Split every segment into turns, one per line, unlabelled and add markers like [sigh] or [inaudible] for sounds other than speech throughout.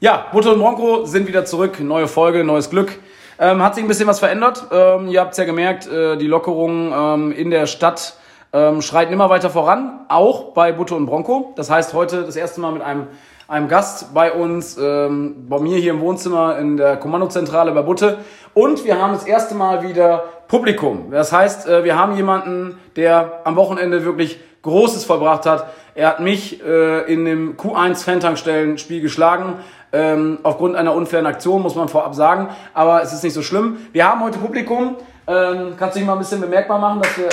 Ja, Butter und Bronco sind wieder zurück. Neue Folge, neues Glück. Ähm, hat sich ein bisschen was verändert. Ähm, ihr habt es ja gemerkt, äh, die Lockerungen ähm, in der Stadt ähm, schreiten immer weiter voran, auch bei Butter und Bronco. Das heißt, heute das erste Mal mit einem, einem Gast bei uns, ähm, bei mir hier im Wohnzimmer in der Kommandozentrale bei Butte. Und wir haben das erste Mal wieder Publikum. Das heißt, äh, wir haben jemanden, der am Wochenende wirklich Großes vollbracht hat. Er hat mich äh, in dem Q1 Fantankstellen-Spiel geschlagen. Ähm, aufgrund einer unfairen Aktion, muss man vorab sagen. Aber es ist nicht so schlimm. Wir haben heute Publikum. Ähm, kannst du dich mal ein bisschen bemerkbar machen, dass wir.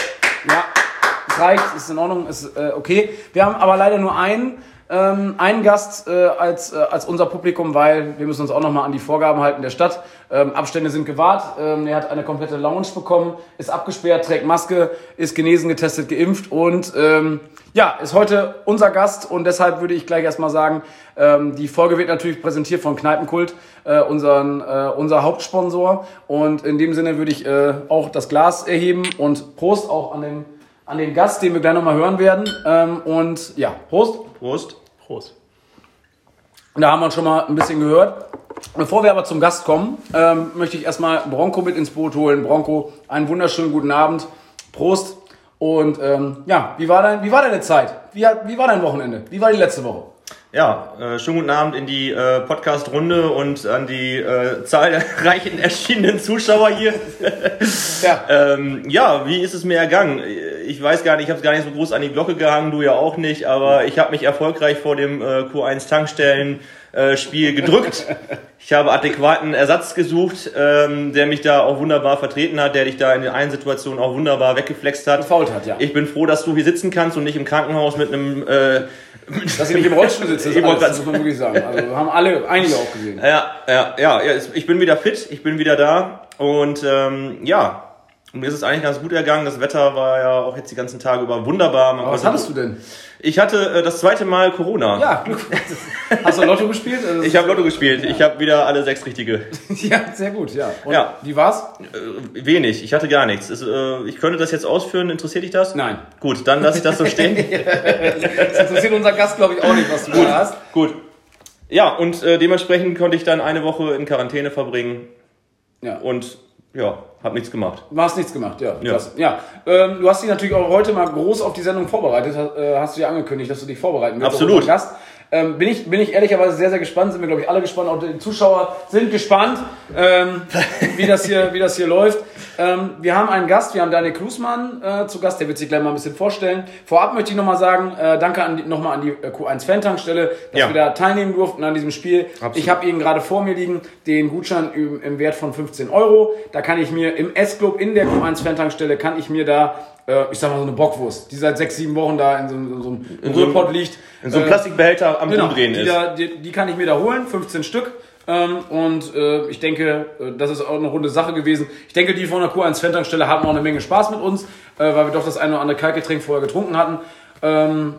Ja, es reicht, ist in Ordnung, ist äh, okay. Wir haben aber leider nur einen. Ähm, einen Gast äh, als, äh, als unser Publikum, weil wir müssen uns auch nochmal an die Vorgaben halten der Stadt. Ähm, Abstände sind gewahrt. Ähm, er hat eine komplette Lounge bekommen, ist abgesperrt, trägt Maske, ist genesen, getestet, geimpft und ähm, ja, ist heute unser Gast und deshalb würde ich gleich erstmal sagen, ähm, die Folge wird natürlich präsentiert von Kneipenkult, äh, unseren, äh, unser Hauptsponsor und in dem Sinne würde ich äh, auch das Glas erheben und Prost auch an den an den Gast, den wir gleich nochmal hören werden. Ähm, und ja, Prost.
Prost. Prost.
Da haben wir schon mal ein bisschen gehört. Bevor wir aber zum Gast kommen, ähm, möchte ich erstmal Bronco mit ins Boot holen. Bronco, einen wunderschönen guten Abend. Prost. Und ähm, ja, wie war, dein, wie war deine Zeit? Wie, wie war dein Wochenende? Wie war die letzte Woche?
Ja, äh, schönen guten Abend in die äh, Podcast-Runde und an die äh, zahlreichen [laughs] erschienenen Zuschauer hier. ja. [laughs] ähm, ja, wie ist es mir ergangen? Ich weiß gar nicht, ich habe es gar nicht so groß an die Glocke gehangen, du ja auch nicht, aber ich habe mich erfolgreich vor dem äh, Q1 Tankstellen äh, Spiel gedrückt. [laughs] Ich habe adäquaten Ersatz gesucht, ähm, der mich da auch wunderbar vertreten hat, der dich da in den einen Situationen auch wunderbar weggeflext hat.
Gefault hat, ja.
Ich bin froh, dass du hier sitzen kannst und nicht im Krankenhaus mit einem äh,
dass ich nicht im Rollstuhl sitze, das, [laughs] alles, das muss man wirklich sagen. Also haben alle, einige auch gesehen.
Ja, ja, ja, ja, ich bin wieder fit, ich bin wieder da und ähm, ja, und mir ist es eigentlich ganz gut ergangen. Das Wetter war ja auch jetzt die ganzen Tage über wunderbar.
Man was hattest du denn?
Ich hatte äh, das zweite Mal Corona.
Ja, Glück. Hast du Lotto gespielt?
Also ich habe Lotto gespielt. Ja. Ich habe wieder alle sechs richtige. [laughs]
ja, sehr gut, ja. Und ja. Wie war's?
Äh, wenig. Ich hatte gar nichts. Es, äh, ich könnte das jetzt ausführen. Interessiert dich das?
Nein.
Gut, dann lasse ich das so stehen. [laughs]
das interessiert unser Gast, glaube ich, auch nicht, was du gut, da hast.
Gut. Ja, und äh, dementsprechend konnte ich dann eine Woche in Quarantäne verbringen. Ja. Und ja, hab nichts gemacht.
Du hast nichts gemacht, ja. Ja. ja. Ähm, du hast dich natürlich auch heute mal groß auf die Sendung vorbereitet. Äh, hast du ja angekündigt, dass du dich vorbereiten
willst. Absolut.
Ähm, bin, ich, bin ich ehrlicherweise sehr, sehr gespannt. Sind wir, glaube ich, alle gespannt. Auch die Zuschauer sind gespannt, ähm, [laughs] wie, das hier, wie das hier läuft. Ähm, wir haben einen Gast, wir haben Daniel Klusmann äh, zu Gast, der wird sich gleich mal ein bisschen vorstellen. Vorab möchte ich nochmal sagen, äh, danke an nochmal an die äh, Q1 Fantankstelle, dass ja. wir da teilnehmen durften an diesem Spiel. Absolut. Ich habe Ihnen gerade vor mir liegen den Gutschein im, im Wert von 15 Euro. Da kann ich mir im S-Club in der Q1 Fantankstelle, kann ich mir da äh, ich sag mal so eine Bockwurst, die seit sechs, sieben Wochen da in so, in so einem in Rührpott liegt.
In so einem äh, Plastikbehälter am genau, Umdrehen ist.
Da, die, die kann ich mir da holen, 15 Stück. Ähm, und äh, ich denke, äh, das ist auch eine runde Sache gewesen. Ich denke, die von der Q1 Fan-Tankstelle hatten auch eine Menge Spaß mit uns, äh, weil wir doch das eine oder andere Kaltgetränk vorher getrunken hatten. Ähm,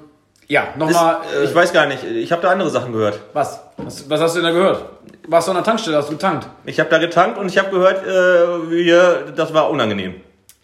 ja, nochmal.
Äh, ich weiß gar nicht, ich habe da andere Sachen gehört.
Was? was? was? hast du denn da gehört? Warst du an der Tankstelle? Hast du getankt?
Ich habe da getankt und ich habe gehört, äh, wir, das war unangenehm.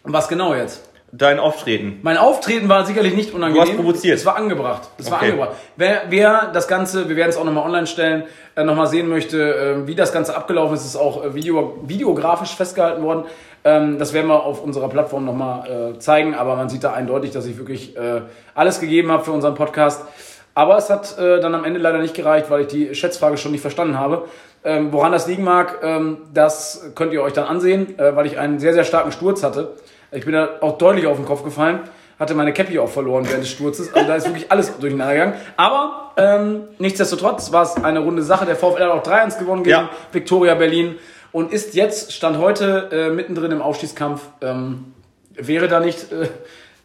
Was genau jetzt?
Dein Auftreten.
Mein Auftreten war sicherlich nicht unangenehm.
Du hast provoziert.
Es war angebracht. Es okay. war angebracht. Wer, wer das Ganze, wir werden es auch nochmal online stellen, äh, nochmal sehen möchte, äh, wie das Ganze abgelaufen ist, ist auch äh, video, videografisch festgehalten worden. Ähm, das werden wir auf unserer Plattform nochmal äh, zeigen, aber man sieht da eindeutig, dass ich wirklich äh, alles gegeben habe für unseren Podcast. Aber es hat äh, dann am Ende leider nicht gereicht, weil ich die Schätzfrage schon nicht verstanden habe. Ähm, woran das liegen mag, ähm, das könnt ihr euch dann ansehen, äh, weil ich einen sehr, sehr starken Sturz hatte. Ich bin da auch deutlich auf den Kopf gefallen, hatte meine Cappy auch verloren während des Sturzes. Also da ist wirklich alles durcheinander gegangen. Aber ähm, nichtsdestotrotz war es eine runde Sache. Der VfL hat auch 3-1 gewonnen gegen ja. Viktoria Berlin und ist jetzt, stand heute, äh, mittendrin im Aufstiegskampf. Ähm, wäre da nicht... Äh,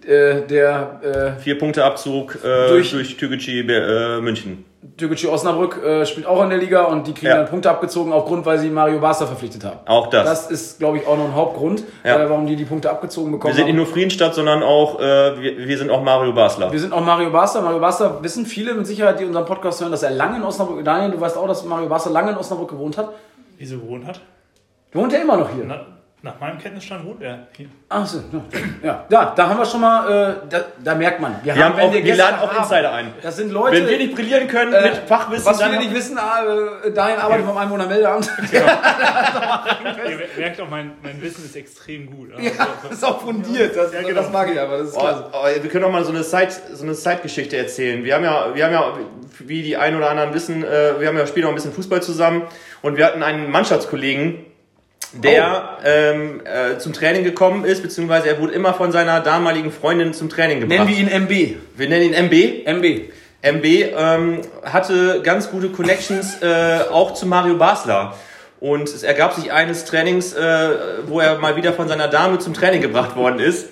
äh, der
äh, vier Punkte Abzug äh, durch, durch Türkgücü äh, München.
Türkgücü Osnabrück äh, spielt auch in der Liga und die kriegen ja. dann Punkte abgezogen aufgrund, weil sie Mario Basler verpflichtet haben.
Auch das.
Das ist, glaube ich, auch noch ein Hauptgrund, ja. äh, warum die die Punkte abgezogen bekommen
haben. Wir sind nicht nur Friedensstadt, sondern auch äh, wir, wir, sind auch Mario Basler.
Wir sind auch Mario Basler. Mario Basler wissen viele mit Sicherheit, die unseren Podcast hören, dass er lange in Osnabrück. Daniel, du weißt auch, dass Mario Basler lange in Osnabrück gewohnt hat.
Wieso gewohnt hat?
Wohnt er immer noch hier? Na,
Nach meinem Kenntnisstand wohnt er hier.
Ach so, ja. ja. da haben wir schon mal, äh, da, da, merkt man.
Wir, wir haben, auch, wir, wir laden auch Insider ein.
Das sind Leute.
Wenn wir nicht brillieren können äh, mit Fachwissen.
Was wir nicht wissen, äh, dahin arbeiten vom Einwohnermeldeamt. [laughs]
Genau. Ihr merkt auch, mein, mein Wissen ist extrem gut.
Also, ja, das ist auch fundiert. Das, ja, genau. das mag ich aber. Das ist
oh, oh, wir können auch mal so eine Side, so eine Side-Geschichte erzählen. Wir haben ja, wir haben ja, wie die einen oder anderen wissen, äh, wir haben ja spielen auch ein bisschen Fußball zusammen und wir hatten einen Mannschaftskollegen, der oh. ähm, äh, zum Training gekommen ist, beziehungsweise er wurde immer von seiner damaligen Freundin zum Training gebracht.
Nennen wir ihn MB.
Wir nennen ihn MB.
MB.
MB ähm, hatte ganz gute Connections äh, auch zu Mario Basler. Und es ergab sich eines Trainings, äh, wo er mal wieder von seiner Dame zum Training gebracht worden ist.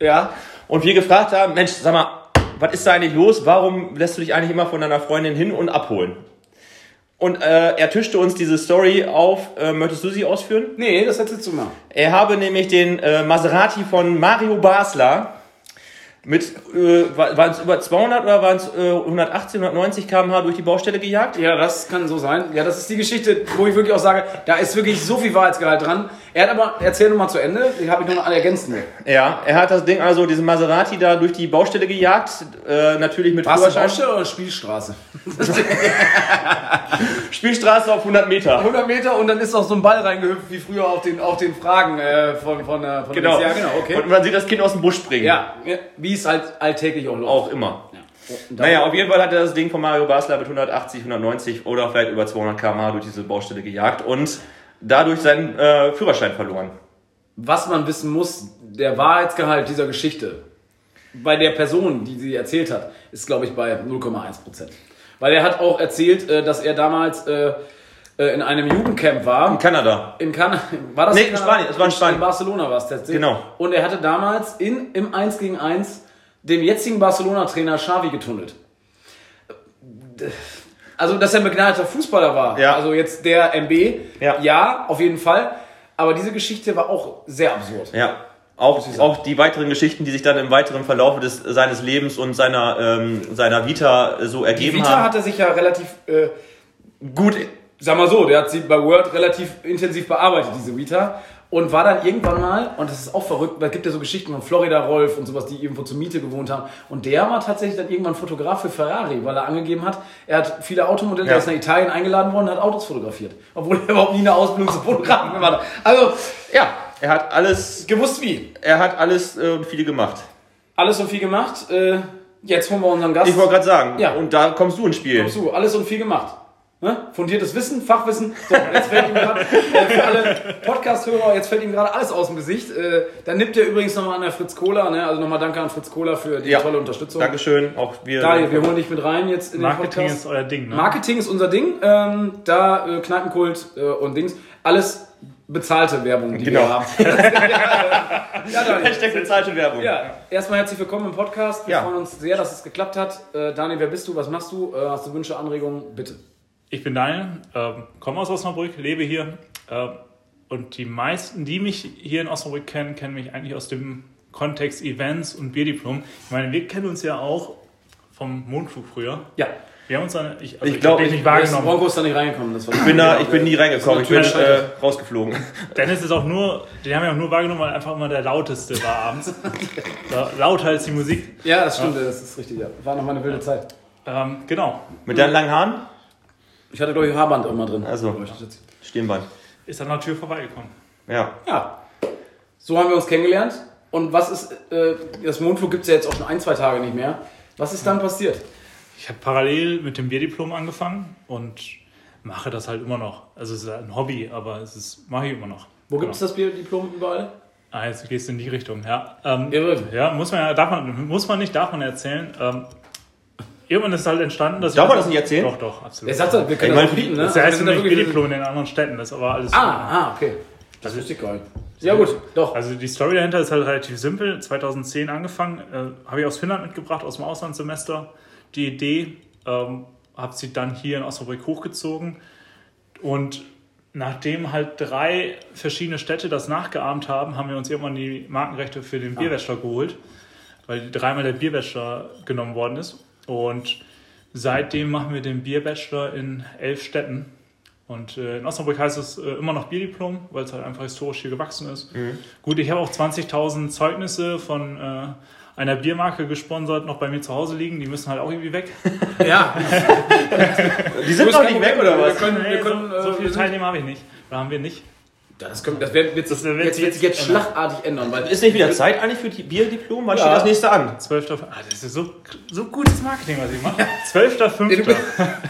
Ja.
Und wir gefragt haben, Mensch, sag mal, was ist da eigentlich los? Warum lässt du dich eigentlich immer von deiner Freundin hin und abholen? Und äh, er tischte uns diese Story auf. Äh, möchtest du sie ausführen?
Nee, das erzählst du mal.
Er habe nämlich den äh, Maserati von Mario Basler mit, äh, waren es über 200 oder waren es äh, 180, 190 km/h durch die Baustelle gejagt?
Ja, das kann so sein. Ja, das ist die Geschichte, wo ich wirklich auch sage, da ist wirklich so viel Wahrheitsgehalt dran. Er hat aber, erzähl nochmal zu Ende, die habe ich nur noch ergänzen.
Ja, er hat das Ding also, diesen Maserati da durch die Baustelle gejagt, äh, natürlich mit
War's Führerschein. Baustelle oder Spielstraße? [laughs]
Spielstraße auf 100 Meter.
100 Meter und dann ist auch so ein Ball reingehüpft, wie früher auf den, auf den Fragen äh, von, von, äh, von
genau. Ja, genau, okay. Und man sieht das Kind aus dem Busch springen.
Ja, wie es halt alltäglich auch läuft.
Auch immer. Ja. Naja, auf jeden Fall hat er das Ding von Mario Basler mit 180, 190 oder vielleicht über 200 km/h durch diese Baustelle gejagt und dadurch seinen äh, Führerschein verloren.
Was man wissen muss, der Wahrheitsgehalt dieser Geschichte bei der Person, die sie erzählt hat, ist, glaube ich, bei 0,1 Prozent. Weil er hat auch erzählt, äh, dass er damals äh, äh, in einem Jugendcamp war.
In Kanada.
In Kanada. War das
nee, in, in Spanien. Es war in Spanien.
In Barcelona war es tatsächlich.
Genau.
Und er hatte damals in, im 1 gegen 1 den jetzigen Barcelona-Trainer Xavi getunnelt. Also, dass er ein begnadeter Fußballer war.
Ja.
Also jetzt der MB.
Ja.
ja, auf jeden Fall. Aber diese Geschichte war auch sehr absurd.
Ja. Auch, auch die weiteren Geschichten, die sich dann im weiteren Verlauf des, seines Lebens und seiner, ähm, seiner Vita so ergeben haben. Die Vita
haben. hat er sich ja relativ äh, gut, sag mal so, der hat sie bei Word relativ intensiv bearbeitet, diese Vita und war dann irgendwann mal, und das ist auch verrückt, weil es gibt ja so Geschichten von Florida Rolf und sowas, die irgendwo zur Miete gewohnt haben. Und der war tatsächlich dann irgendwann Fotograf für Ferrari, weil er angegeben hat, er hat viele Automodelle, ja. er ist nach Italien eingeladen worden und hat Autos fotografiert. Obwohl er überhaupt nie eine Ausbildung zum Fotografen gemacht hat. Also, ja.
Er hat alles.
Gewusst wie.
Er hat alles äh, und viel gemacht.
Alles und viel gemacht. Äh, jetzt holen wir unseren Gast.
Ich wollte gerade sagen.
Ja.
Und da kommst du ins Spiel.
Kommst du. Alles und viel gemacht. Ne? Fundiertes Wissen, Fachwissen. So, jetzt fällt ihm gerade, äh, für alle Podcast-Hörer, jetzt fällt ihm gerade alles aus dem Gesicht. Äh, dann nimmt er übrigens nochmal an der Fritz Cola. Ne? Also nochmal danke an Fritz Cola für die ja. tolle Unterstützung.
Dankeschön. Auch
wir. Daniel, wir holen dich mit rein jetzt in
Marketing
den
Podcast. ist euer Ding, ne?
Marketing ist unser Ding. Ähm, da äh, Kneipenkult äh, und Dings. Alles bezahlte Werbung, die
genau.
wir haben. [laughs]
ja, Daniel. Hashtag bezahlte Werbung.
Ja, erstmal herzlich willkommen im Podcast. Wir ja. freuen uns sehr, dass es geklappt hat. Äh, Daniel, wer bist du? Was machst du? Äh, hast du Wünsche, Anregungen? Bitte.
Ich bin Daniel, äh, komme aus Osnabrück, lebe hier. Äh, und die meisten, die mich hier in Osnabrück kennen, kennen mich eigentlich aus dem Kontext Events und Bierdiplom. Ich meine, wir kennen uns ja auch vom Mondflug früher.
Ja.
Wir haben uns dann,
ich, also ich glaube, ich
nicht wahrgenommen. Bronco ist da nicht reingekommen. Das
war ich bin da, ich bin nie reingekommen. Ich bin äh, rausgeflogen.
Dennis ist auch nur, den haben wir auch nur wahrgenommen, weil einfach immer der lauteste war abends. [laughs] lauter als die Musik.
Ja, das stimmt, ja. das ist richtig. Ja. War noch mal eine wilde Zeit.
Ähm, genau.
Mit deinen langen Haaren?
Ich hatte, glaube ich, Haarband immer drin.
Also, Stirnband.
Ist an der Tür vorbeigekommen.
Ja.
Ja. So haben wir uns kennengelernt. Und was ist, äh, das Mondflug gibt es ja jetzt auch schon ein, zwei Tage nicht mehr. Was ist dann passiert?
Ich habe parallel mit dem Bierdiplom angefangen und mache das halt immer noch. Also es ist ein Hobby, aber es ist mache ich immer noch.
Wo genau. gibt es das Bierdiplom überall?
Ah, jetzt gehst du in die Richtung, ja. Ähm, ja, muss man ja, darf man, muss man nicht, darf man erzählen. Ähm, irgendwann ist halt entstanden, dass
Darf man das nicht erzählen?
Doch, doch,
absolut. Er sagt doch, wir können ich das bieten, ne?
Das heißt nämlich Bierdiplom in den anderen Städten, das ist aber alles.
Ah, ah okay. Das wüsste ich gar nicht. Ja gut, doch.
Also die Story dahinter ist halt relativ simpel. 2010 angefangen, äh, habe ich aus Finnland mitgebracht, aus dem Auslandssemester die Idee, ähm, habe sie dann hier in Osnabrück hochgezogen und nachdem halt drei verschiedene Städte das nachgeahmt haben, haben wir uns irgendwann die Markenrechte für den ah. Bierwäscher geholt, weil dreimal der Bierbachelor genommen worden ist. Und seitdem machen wir den Bierbachelor in elf Städten Und äh, in Osnabrück heißt es äh, immer noch Bierdiplom, weil es halt einfach historisch hier gewachsen ist. Mhm. Gut, ich habe auch 20.000 Zeugnisse von äh, einer Biermarke gesponsert noch bei mir zu Hause liegen. Die müssen halt auch irgendwie weg. [laughs]
Ja. [laughs]
die sind noch nicht weg, oder was?
Wir können, wir können, so, so viele Teilnehmer habe ich nicht. Oder haben wir nicht.
Das, kommt, das wird, wird, das wird jetzt, jetzt, jetzt schlagartig ändern. Weil
ist nicht wieder Zeit eigentlich für die Bierdiplom? Wann ja. steht das nächste an?
12. Ah, das ist so, so gutes Marketing, was ich mache. 12.5.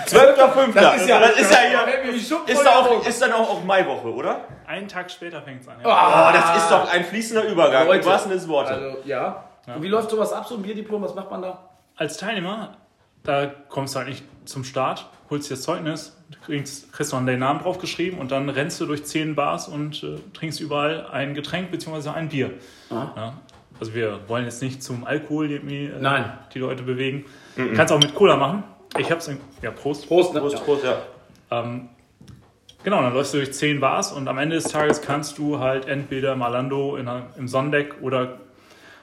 12.5. [laughs] Das ist ja, das ist ja hier. Ist, da auch, ist dann auch, auch Maiwoche, oder?
Einen Tag später fängt es an.
Ja. Oh, das ist doch ein fließender Übergang.
Leute, was sind das Worte? Also, ja. ja. Und wie läuft sowas ab, so ein Bierdiplom? Was macht man da?
Als Teilnehmer, da kommst du halt nicht zum Start, holst dir das Zeugnis, kriegst, kriegst noch deinen Namen draufgeschrieben und dann rennst du durch zehn Bars und äh, trinkst überall ein Getränk bzw. ein Bier. Ja, also wir wollen jetzt nicht zum Alkohol irgendwie, äh,
Nein.
die Leute bewegen. Mhm. Kannst auch mit Cola machen. Ich hab's in, ja Prost.
Prost, ne? Prost, ja. Prost, ja.
Ähm, genau, dann läufst du durch zehn Bars und am Ende des Tages kannst du halt entweder Malando in einer, im Sonnendeck oder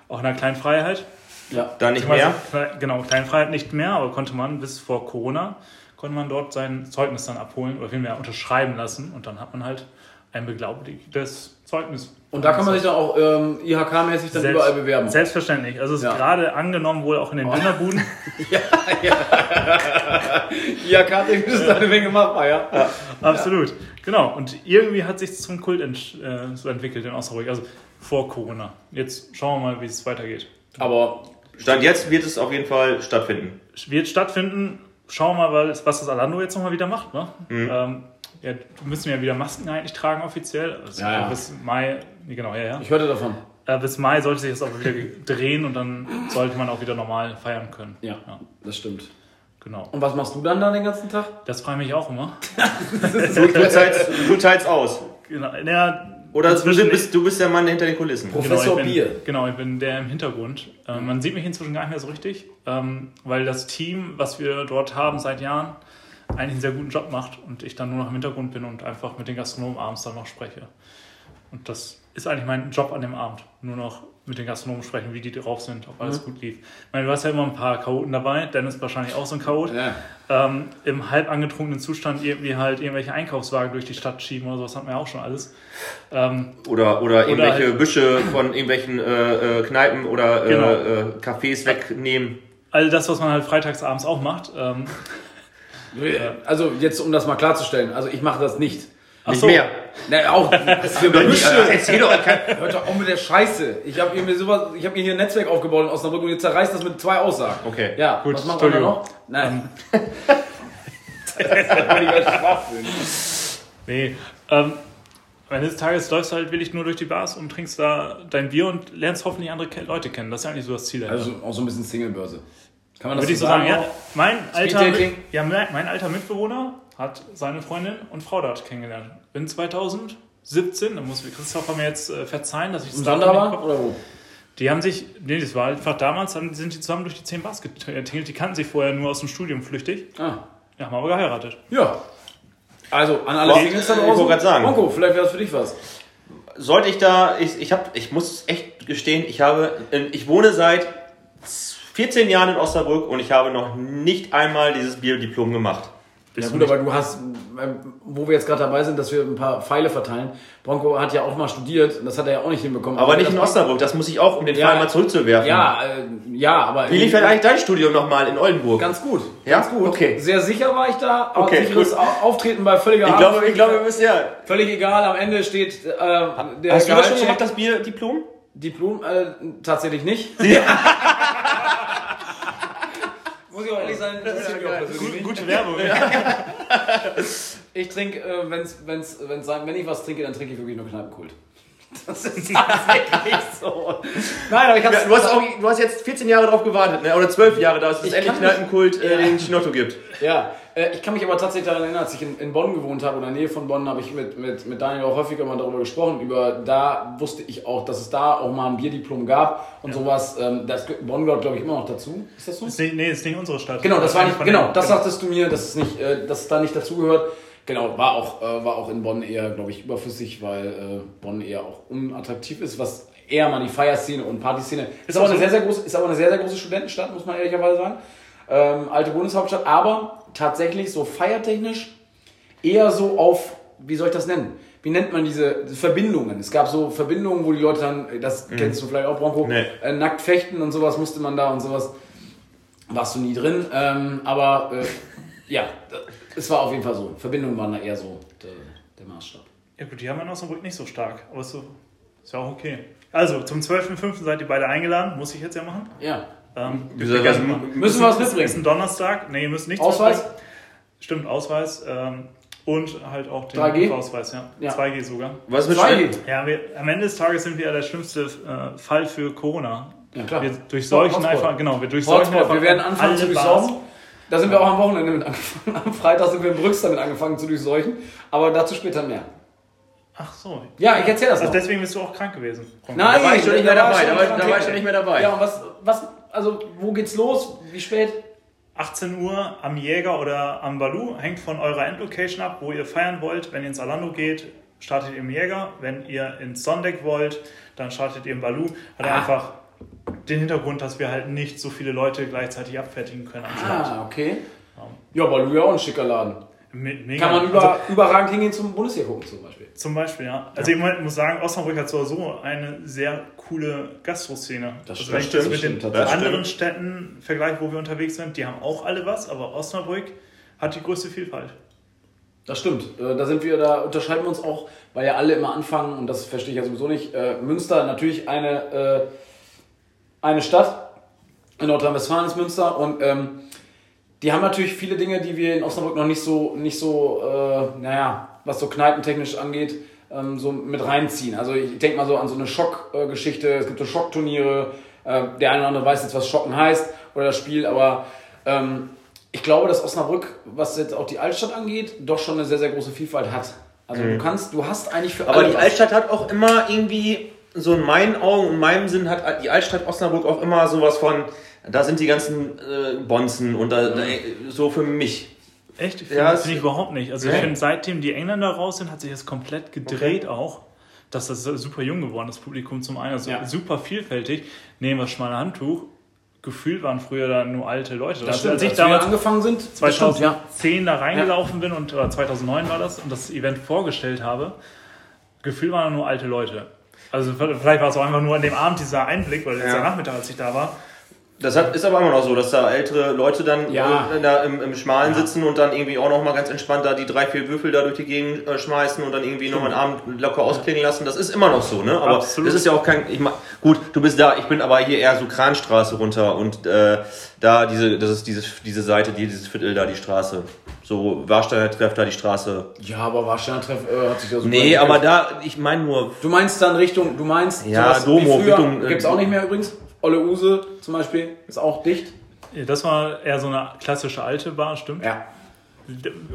auch in einer kleinen Freiheit.
Ja, da nicht mehr.
Genau, kleine Freiheit nicht mehr, aber konnte man bis vor Corona konnte man dort sein Zeugnis dann abholen oder vielmehr unterschreiben lassen und dann hat man halt ein beglaubigtes Zeugnis.
Und da kann man sich dann auch ähm, IHK-mäßig dann Selbst, überall bewerben.
Selbstverständlich. Also es ist ja. gerade angenommen wohl auch in den oh. Dönerbuden. [laughs] ja,
ja. IHK-technisch ist da eine Menge machbar, ja. ja.
Absolut. Genau. Und irgendwie hat sich zum Kult ent äh, so entwickelt in Osnabrück. Also vor Corona. Jetzt schauen wir mal, wie es weitergeht.
Aber Stand jetzt wird es auf jeden Fall stattfinden.
Wird stattfinden schauen wir mal, was das Alando jetzt nochmal wieder macht. Ne? Mhm. Ähm, ja, müssen ja wieder Masken eigentlich tragen offiziell. Also
ja, ja.
Bis Mai, genau, ja, ja.
Ich hörte davon.
Äh, bis Mai sollte sich das auch wieder drehen und dann sollte man auch wieder normal feiern können.
Ja, ja. das stimmt.
Genau.
Und was machst du dann da den ganzen Tag?
Das freue ich mich auch immer. [laughs]
du, teilst, du teilst aus.
Genau. Ja,
oder du bist, du bist der Mann hinter den Kulissen.
Professor
genau, ich bin,
Bier.
Genau, ich bin der im Hintergrund. Äh, man sieht mich inzwischen gar nicht mehr so richtig, ähm, weil das Team, was wir dort haben seit Jahren, eigentlich einen sehr guten Job macht und ich dann nur noch im Hintergrund bin und einfach mit den Gastronomen abends dann noch spreche. Und das ist eigentlich mein Job an dem Abend. Nur noch mit den Gastronomen sprechen, wie die drauf sind, ob alles mhm. gut lief. Ich meine, du hast ja immer ein paar Chaoten dabei. Dennis ist wahrscheinlich auch so ein Chaot. Ja. Ähm, Im halb angetrunkenen Zustand irgendwie halt irgendwelche Einkaufswagen durch die Stadt schieben oder sowas hat man ja auch schon alles.
Ähm, oder, oder irgendwelche halt, Büsche von irgendwelchen äh, äh, Kneipen oder äh, genau. äh, Cafés wegnehmen.
All das, was man halt freitagsabends auch macht. Ähm,
also jetzt, um das mal klarzustellen, also ich mache das nicht.
Nicht so. mehr.
Ne, auch. Das für Büsche. Erzähl doch, hört doch auch mit der Scheiße. Ich habe mir sowas, ich habe mir hier ein Netzwerk aufgebaut in Osnabrück und jetzt zerreißt das mit zwei Aussagen.
Okay.
Ja, gut. Was macht man da noch? Nein. [laughs] das ist völliger
Schwachsinn. Nee, ähm, eines Tages läufst du halt willig nur durch die Bars und trinkst da dein Bier und lernst hoffentlich andere Leute kennen. Das ist ja eigentlich so das Ziel.
Also auch so ein bisschen Singlebörse.
Kann man das Würde ich so sagen? sagen? Ja, mein alter, ja, mein alter Mitbewohner hat seine Freundin und Frau dort kennengelernt. In 2017, da muss Christopher mir jetzt äh, verzeihen, dass ich
das war oder wo?
Die haben sich, nee, das war einfach damals, sind die zusammen durch die 10 Bars getingelt. Die kannten sich vorher nur aus dem Studium flüchtig.
Ah.
Ja, haben aber geheiratet.
Ja. Also, an alle
Singles da draußen. Ich gerade sagen.
Monko, vielleicht wäre das für dich was.
Sollte ich da, ich, ich, hab, ich muss echt gestehen, ich habe, ich wohne seit 14 Jahren in Osnabrück und ich habe noch nicht einmal dieses Biodiplom gemacht.
Ja gut, aber du hast, ähm, wo wir jetzt gerade dabei sind, dass wir ein paar Pfeile verteilen. Bronco hat ja auch mal studiert, das hat er ja auch nicht hinbekommen.
Aber, aber nicht in Osnabrück, das muss ich auch, um den ja, Pfeil mal zurückzuwerfen.
Ja, äh, ja, aber...
Wie lief denn eigentlich dein Studium nochmal in Oldenburg?
Ganz gut,
ja?
ganz gut.
Okay.
Sehr sicher war ich da, aber
okay,
sicheres. Auftreten bei völliger
Ich glaube, ich glaube, wir müssen ja...
Völlig egal, am Ende steht äh,
der Hast du das schon gemacht, das Bier-Diplom?
Diplom? Äh, tatsächlich nicht. Ja. [laughs] [laughs] Muss ich auch ehrlich sein, interessiert mich auch persönlich
Gute Werbung. [laughs]
ich trinke, äh, wenn's, wenn's, wenn's, wenn ich was trinke, dann trinke ich wirklich nur Kneipenkult. [laughs] Das ist tatsächlich so.
Nein, aber ich hab's, du, hast auch, du hast jetzt 14 Jahre drauf gewartet, ne? oder 12 Jahre, dass es endlich Kneipenkult äh, den Chinotto gibt.
Ja, ich kann mich aber tatsächlich daran erinnern, als ich in, in Bonn gewohnt habe oder in der Nähe von Bonn, habe ich mit, mit, mit Daniel auch häufiger mal darüber gesprochen. Über da wusste ich auch, dass es da auch mal ein Bierdiplom gab und ja. sowas. Ähm, das Bonn gehört, glaube ich, immer noch dazu. Ist das so?
Ist nicht, nee, ist nicht unsere Stadt.
Genau, das, das war nicht, genau, das genau. sagtest du mir, dass es nicht, äh, dass es da nicht dazugehört. Genau, war auch, äh, war auch in Bonn eher, glaube ich, überflüssig, weil äh, Bonn eher auch unattraktiv ist, was eher mal die Feierszene und Partyszene. Ist, ist aber eine sehr, sehr große, ist aber eine sehr, sehr große Studentenstadt, muss man ehrlicherweise sagen. Ähm, alte Bundeshauptstadt, aber tatsächlich so feiertechnisch eher so auf, wie soll ich das nennen? Wie nennt man diese Verbindungen? Es gab so Verbindungen, wo die Leute dann, das kennst du vielleicht auch, Bronco,
Nee.
äh, nackt fechten und sowas musste man da und sowas. Warst du nie drin. Ähm, aber äh, ja, es war auf jeden Fall so. Verbindungen waren da eher so der, der Maßstab.
Ja gut, die haben wir in Osnabrück nicht so stark, aber ist, so, ist ja auch okay. Also, zum 12.05. seid ihr beide eingeladen, muss ich jetzt ja machen.
Ja.
Ähm, gerne
was-
machen.
Müssen wir was
Ist- Ist
mitbringen?
ein Donnerstag. Nee, ihr müsst nichts
Ausweis?
mitbringen. Stimmt, Ausweis. Ähm, und halt auch den
3G?
Ausweis, ja.
Ja.
2G sogar.
Was mit
2G.
Schnell?
Ja, wir, am Ende des Tages sind wir ja der schlimmste äh, Fall für Corona.
Ja, klar.
Wir durchseuchen
Hotspot.
einfach, genau, wir durchseuchen
Hotspot.
einfach
Wir werden anfangen zu
Bars.
durchsaugen. Da sind wir auch am Wochenende mit [laughs] angefangen. Am Freitag sind wir in Brüx damit angefangen zu durchseuchen. Aber dazu später mehr.
Ach so.
Ja, ich erzähl das
Also
noch.
deswegen bist du auch krank gewesen.
Nein,
Da war ich schon nicht mehr
da
dabei, da war-
in
da war ich schon nicht mehr dabei.
Ja, und was, was, also, wo geht's los? Wie spät?
18 Uhr am Jäger oder am Balu, hängt von eurer Endlocation ab, wo ihr feiern wollt. Wenn ihr ins Alando geht, startet ihr im Jäger. Wenn ihr ins Sondeck wollt, dann startet ihr im Balu. Hat
Ah.
einfach den Hintergrund, dass wir halt nicht so viele Leute gleichzeitig abfertigen können am Start.
Ah, okay. Ja, Balu ja auch ein schicker Laden.
Me- Mega.
Kann man über,
also,
überragend hingehen zum Bundesliga gucken zum Beispiel.
zum Beispiel, ja. Also ich muss sagen, Osnabrück hat sowieso eine sehr coole Gastroszene.
Das
also
stimmt,
wenn ich
das
das mit
stimmt
den anderen Städten vergleiche, wo wir unterwegs sind, die haben auch alle was, aber Osnabrück hat die größte Vielfalt.
Das stimmt. Äh, Da sind wir, da unterscheiden wir uns auch, weil ja alle immer anfangen, und das verstehe ich ja sowieso nicht. Äh, Münster natürlich eine, äh, eine Stadt. In Nordrhein-Westfalen ist Münster und ähm, die haben natürlich viele Dinge, die wir in Osnabrück noch nicht so, nicht so, äh, naja, was so kneipentechnisch angeht, ähm, so mit reinziehen. Also ich denke mal so an so eine Schockgeschichte. es gibt so Schockturniere. Äh, der eine oder andere weiß jetzt, was Schocken heißt oder das Spiel, aber ähm, ich glaube, dass Osnabrück, was jetzt auch die Altstadt angeht, doch schon eine sehr, sehr große Vielfalt hat. Also du kannst, du hast eigentlich für
Aber
alle
die
was.
Altstadt hat auch immer irgendwie, so in meinen Augen und meinem Sinn, hat die Altstadt Osnabrück auch immer sowas von, da sind die ganzen äh, Bonzen und da, da, so für mich.
Echt? Finde
Ja,
ja, find ich überhaupt nicht. Also ich finde, seitdem die Engländer raus sind, hat sich das komplett gedreht auch. Dass das super jung geworden ist, das Publikum zum einen. Also
Ja.
super vielfältig. Nehmen wir schmale Handtuch. Gefühlt waren früher da nur alte Leute.
Das stimmt,
als ich
als wir
damals
angefangen sind, das stimmt,
2010 da reingelaufen bin und oder 2009 war das und das Event vorgestellt habe, gefühlt waren da nur alte Leute. Also vielleicht war es auch einfach nur an dem Abend dieser Einblick oder dieser
Ja.
Nachmittag, als ich da war.
Das hat, ist aber immer noch so, dass da ältere Leute dann
Ja.
äh, da im, im Schmalen sitzen und dann irgendwie auch noch mal ganz entspannt da die drei, vier Würfel da durch die Gegend äh, schmeißen und dann irgendwie noch mal einen Abend locker ausklingen lassen. Das ist immer noch so, ne? Aber
Absolut.
das ist ja auch kein. Ich mein, gut, du bist da, ich bin aber hier eher so Kranstraße runter und äh, da diese, das ist diese, diese Seite, die, dieses Viertel da, die Straße. So Warsteiner Treff da die Straße.
Ja, aber Warsteiner Treff äh, hat sich ja super
Nee, aber da, ich meine nur,
Du meinst dann Richtung, du meinst
Ja,
sowas
Domo,
früher,
Richtung, äh,
gibt's auch nicht mehr übrigens. Olle Use zum Beispiel ist auch dicht.
Das war eher so eine klassische alte Bar, stimmt?
Ja.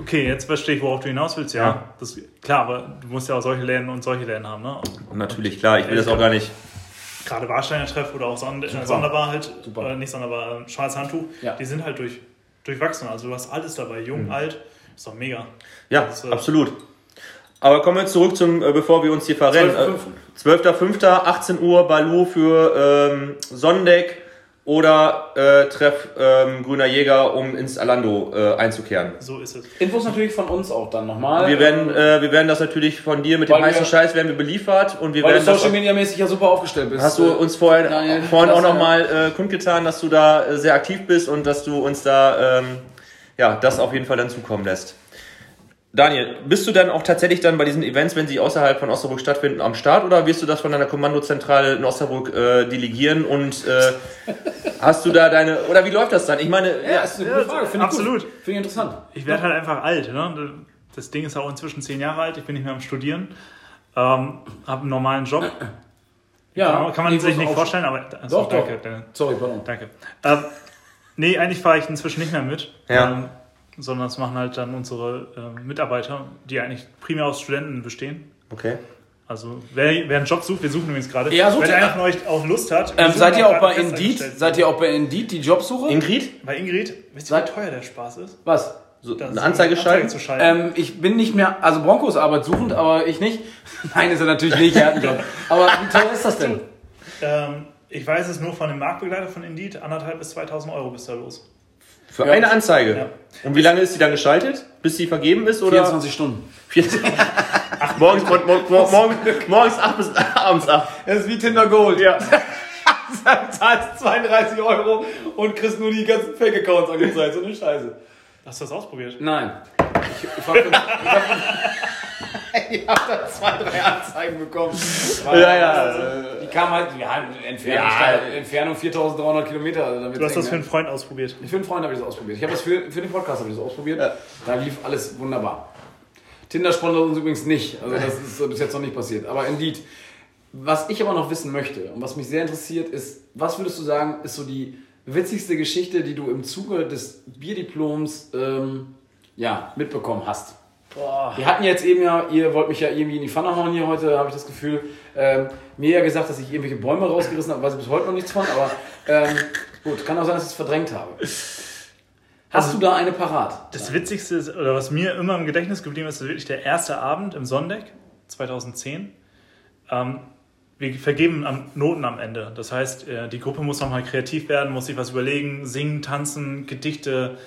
Okay, jetzt verstehe ich, worauf du hinaus willst. Ja,
Ja.
Das, klar, aber du musst ja auch solche Läden und solche Läden haben. Ne?
natürlich, klar, ich will das auch gar nicht.
Gerade Warsteiner Treff oder auch Sonder Sonderbar halt,
Super.
äh, nicht Sonderbar, äh, Schwarzes Handtuch,
Ja.
die sind halt durch, durchwachsen. Also du hast alles dabei, jung, alt, ist doch mega.
Ja,
Das, äh,
absolut. Aber kommen wir zurück zum, äh, bevor wir uns hier verrennen.
12.05..
Äh, 12.05. 18 Uhr Balu für ähm, Sondeck oder äh, Treff ähm, Grüner Jäger, um ins Alando äh, einzukehren.
So ist es.
Infos natürlich von uns auch dann nochmal.
Wir werden, äh, wir werden das natürlich von dir mit dem
Weil
heißen
wir-
Scheiß werden wir beliefert und wir
weil du
werden das
Social
auch,
Media mäßig ja super aufgestellt bist.
Hast du uns vorher,
Daniel,
vorhin auch nochmal äh, kundgetan, dass du da äh, sehr aktiv bist und dass du uns da ähm, ja, das auf jeden Fall dann zukommen lässt. Daniel, bist du dann auch tatsächlich dann bei diesen Events, wenn sie außerhalb von Osnabrück stattfinden, am Start oder wirst du das von deiner Kommandozentrale in Osnabrück äh, delegieren und äh, [laughs] hast du da deine, oder wie läuft das dann? Ich meine,
Ja, ist eine gute Frage. Finde ich
absolut.
Gut. Finde ich interessant.
Ich werde halt einfach alt. Ne? Das Ding ist auch inzwischen zehn Jahre alt, ich bin nicht mehr am Studieren, ähm, habe einen normalen Job.
Ja,
Kann, man- kann man sich nicht vorstellen, aber also,
Doch,
danke,
doch.
danke.
Sorry, pardon.
Danke. Ähm, nee, eigentlich fahre ich inzwischen nicht mehr mit.
Ja.
Ähm, sondern das machen halt dann unsere ähm, Mitarbeiter, die eigentlich primär aus Studenten bestehen.
okay.
Also wer, wer einen Job sucht, wir suchen übrigens gerade.
Ja, sucht
Wenn
ihr-
einer von euch auch Lust hat. wir
Ähm,
suchen
seid ihr auch bei Indeed? Seid ihr auch bei Indeed, die Jobsuche?
Ingrid,
bei Ingrid? Wisst ihr, wie teuer der Spaß ist?
Was?
so, eine
so
Anzeige schalten?
zu schalten.
Ähm, ich bin nicht mehr, also Broncos Arbeit suchend, aber ich nicht. [laughs] Nein, ist er natürlich nicht, er hat einen Job. Aber wie teuer ist das denn? [laughs]
Ähm, ich weiß es nur von dem Marktbegleiter von Indeed, anderthalb bis 2000 Euro bist du da los.
Für
Ja.
eine Anzeige.
Ja.
Und wie lange ist die dann geschaltet? bis sie vergeben ist? Oder?
24 [laughs] Stunden.
morgens, mor mor mor morgens, morgens 8 bis abends 8.
Das ist wie Tinder Gold. Ja. [laughs] zahlst 32 Euro und kriegst nur die ganzen Fake-Accounts angezeigt. So eine Scheiße.
Hast du das ausprobiert?
Nein. Ich, ich, hab, ich, [laughs] hab, ich hab da zwei, drei Anzeigen bekommen. Weil,
Ja, ja.
äh, Die kam halt, ja, Entfernung,
Ja.
Entfernung 4300 Kilometer. Also damit
Du hast das für einen Freund ausprobiert.
Für einen Freund habe ich das ausprobiert. Ich habe das für, für den Podcast habe ich das ausprobiert. Da lief alles wunderbar. Tinder sponsert uns übrigens nicht. Also das ist so bis jetzt noch nicht passiert. Aber Indeed. Was ich aber noch wissen möchte und was mich sehr interessiert ist, was würdest du sagen, ist so die witzigste Geschichte, die du im Zuge des Bierdiploms ähm, ja, mitbekommen hast?
Boah.
Wir hatten jetzt eben ja, ihr wollt mich ja irgendwie in die Pfanne hauen hier heute, habe ich das Gefühl. Ähm, mir ja gesagt, dass ich irgendwelche Bäume rausgerissen habe, weiß ich bis heute noch nichts von, aber ähm, gut, kann auch sein, dass ich es verdrängt habe. Hast du da eine parat?
Das Witzigste, ist, oder was mir immer im Gedächtnis geblieben ist, ist wirklich der erste Abend im Sondeck 2010. Ähm, wir vergeben am Noten am Ende. Das heißt, äh, die Gruppe muss nochmal kreativ werden, muss sich was überlegen, singen, tanzen, Gedichte.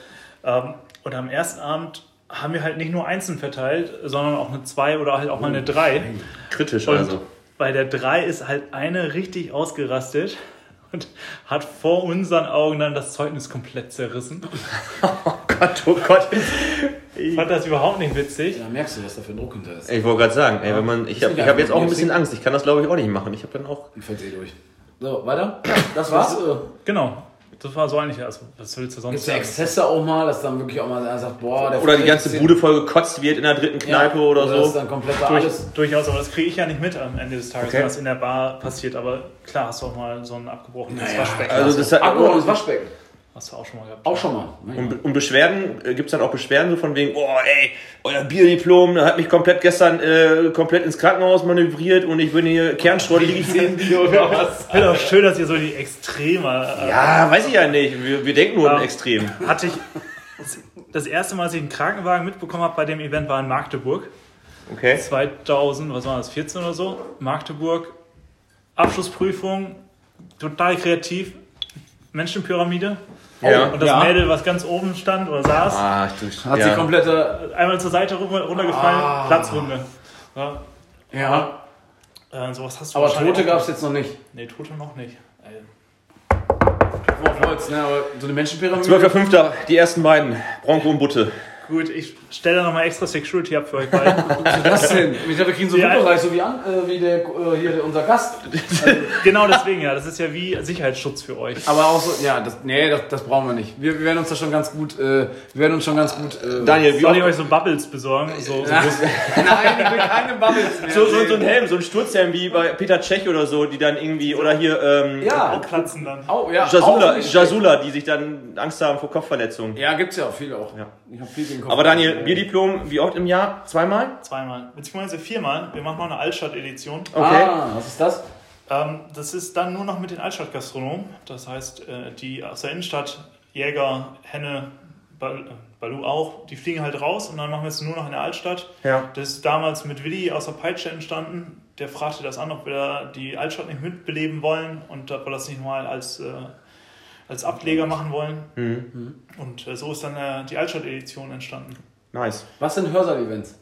Ähm, und am ersten Abend haben wir halt nicht nur einzeln verteilt, sondern auch eine 2 oder halt auch mal eine 3.
Kritisch
Und
also.
bei der 3 ist halt eine richtig ausgerastet und hat vor unseren Augen dann das Zeugnis komplett zerrissen. [laughs]
Oh Gott, oh Gott.
Ich fand das überhaupt nicht witzig.
Da merkst du, was da für ein Druck hinter ist.
Ich wollte gerade sagen, ey, wenn man, ich habe ich hab jetzt auch ein bisschen
Angst.
Ich kann das glaube ich auch nicht machen. Ich habe dann auch.
Die fällt eh durch. So, weiter? Das war's?
Genau. Das war so eigentlich, also was willst du sonst
Gibt es ja
sagen?
Exzesse auch mal, dass dann wirklich auch mal einer sagt, boah, der
Oder die ganze Bude voll gekotzt wird in der dritten Kneipe
Ja,
oder
Das ist
so.
dann komplett
Durch,
alles.
durchaus, aber das kriege ich ja nicht mit am Ende des Tages,
Okay.
was in der Bar passiert. Aber klar, hast du auch mal so ein abgebrochenes
Naja,
Waschbecken.
Also das hat,
ins Waschbecken.
Hast du auch schon mal gehabt.
Auch schon mal.
Und, und Beschwerden, äh, gibt's dann auch Beschwerden so von wegen, oh ey, euer Bierdiplom hat mich komplett gestern äh, komplett ins Krankenhaus manövriert und ich bin hier Kernschrott liege ich
oder [laughs] was?
Ich finde auch schön, dass ihr so die Extreme. Äh,
Ja, weiß ich ja nicht. Wir, wir denken nur
Ja.
im Extrem.
Hatte ich. Das erste Mal, als ich einen Krankenwagen mitbekommen habe bei dem Event, war in Magdeburg.
Okay.
2000, was war das, 14 oder so? Magdeburg. Abschlussprüfung. Total kreativ. Menschenpyramide.
Ja.
Und das
Ja.
Mädel, was ganz oben stand oder saß,
Ah, du,
Hat sie
ja.
komplette.
einmal zur Seite runter- runtergefallen,
Ah.
Platzwunde. Ja,
Ja.
äh, sowas hast du
Aber Tote gab es jetzt noch nicht.
Nee, Tote noch nicht. Ey.
Holz, ne? Aber so eine Menschenpyramide.
12.05. die ersten beiden. Bronco und Butte.
Gut, ich stelle da nochmal extra Security ab für euch beide.
Was ist das denn? Ich glaube, wir kriegen so
Ja.
einen Superreich, so wie, an, äh, wie der, äh, hier der, unser Gast. [laughs]
genau deswegen, ja. Das ist ja wie Sicherheitsschutz für euch.
Aber auch so, ja, das, nee, das, das brauchen wir nicht. Wir, wir werden uns da schon ganz gut, äh, wir werden uns schon ganz gut. Äh,
Daniel, wie
Soll ich euch so Bubbles besorgen? So, so [laughs]
Nein, ich will keine Bubbles mehr.
so, so, so ein Helm, so ein Sturzhelm wie bei Peter Tschech oder so, die dann irgendwie, oder hier ähm,
ja,
platzen dann.
auch, ja,
Jasula, Jasula, die sich dann Angst haben vor Kopfverletzungen.
Ja, gibt's ja auch viele auch.
Ja.
Ich hab viel gegen Kopf.
Aber Daniel, Bierdiplom, wie oft im Jahr? Zweimal?
Zweimal. Beziehungsweise viermal. Wir machen noch eine Altstadt-Edition.
Okay.
Ah, was ist das?
Ähm, das ist dann nur noch mit den Altstadtgastronomen. Das heißt, äh, die aus der Innenstadt, Jäger, Henne, Bal äh, Balu auch, die fliegen halt raus und dann machen wir es nur noch in der Altstadt.
Ja.
Das ist damals mit Willi aus der Peitsche entstanden. Der fragte das an, ob wir die Altstadt nicht mitbeleben wollen und ob wir das nicht mal als, äh, als Ableger machen wollen.
Mhm.
Und äh, so ist dann äh, die Altstadt-Edition entstanden.
Nice.
Was sind Hörsaal-Events?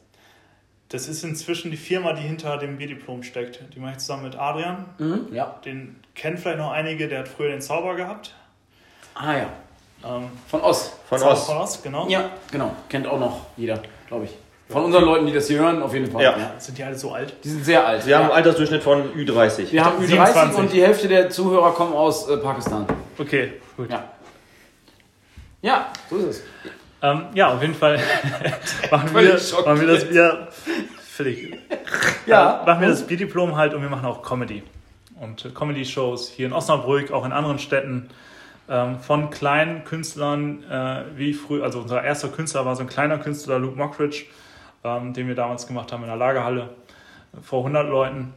Das ist inzwischen die Firma, die hinter dem Bierdiplom steckt. Die mache ich zusammen mit Adrian.
Mhm. Ja.
Den kennen vielleicht noch einige, der hat früher den Zauber gehabt.
Ah ja.
Ähm,
Von Ost.
Von
Zauber
Ost.
Von Ost, genau.
Ja, genau. Kennt auch noch jeder, glaube ich. Von unseren Leuten, die das hier hören, auf jeden Fall.
Ja.
Sind die alle so alt?
Die sind sehr alt.
Wir haben einen
ja.
Altersdurchschnitt von Ü30.
Wir haben Ü30
27.
und die Hälfte der Zuhörer kommen aus äh, Pakistan.
Okay, gut.
Ja. Ja, so ist es.
Ähm, ja, auf jeden Fall [laughs] machen, wir, machen wir das wieder. Völlig.
Ja.
Äh, machen wir das Bierdiplom halt und wir machen auch Comedy. Und äh, Comedy-Shows hier in Osnabrück, auch in anderen Städten. Ähm, von kleinen Künstlern, äh, wie früher, also unser erster Künstler war so ein kleiner Künstler, Luke Mockridge, ähm, den wir damals gemacht haben in der Lagerhalle äh, vor 100 Leuten.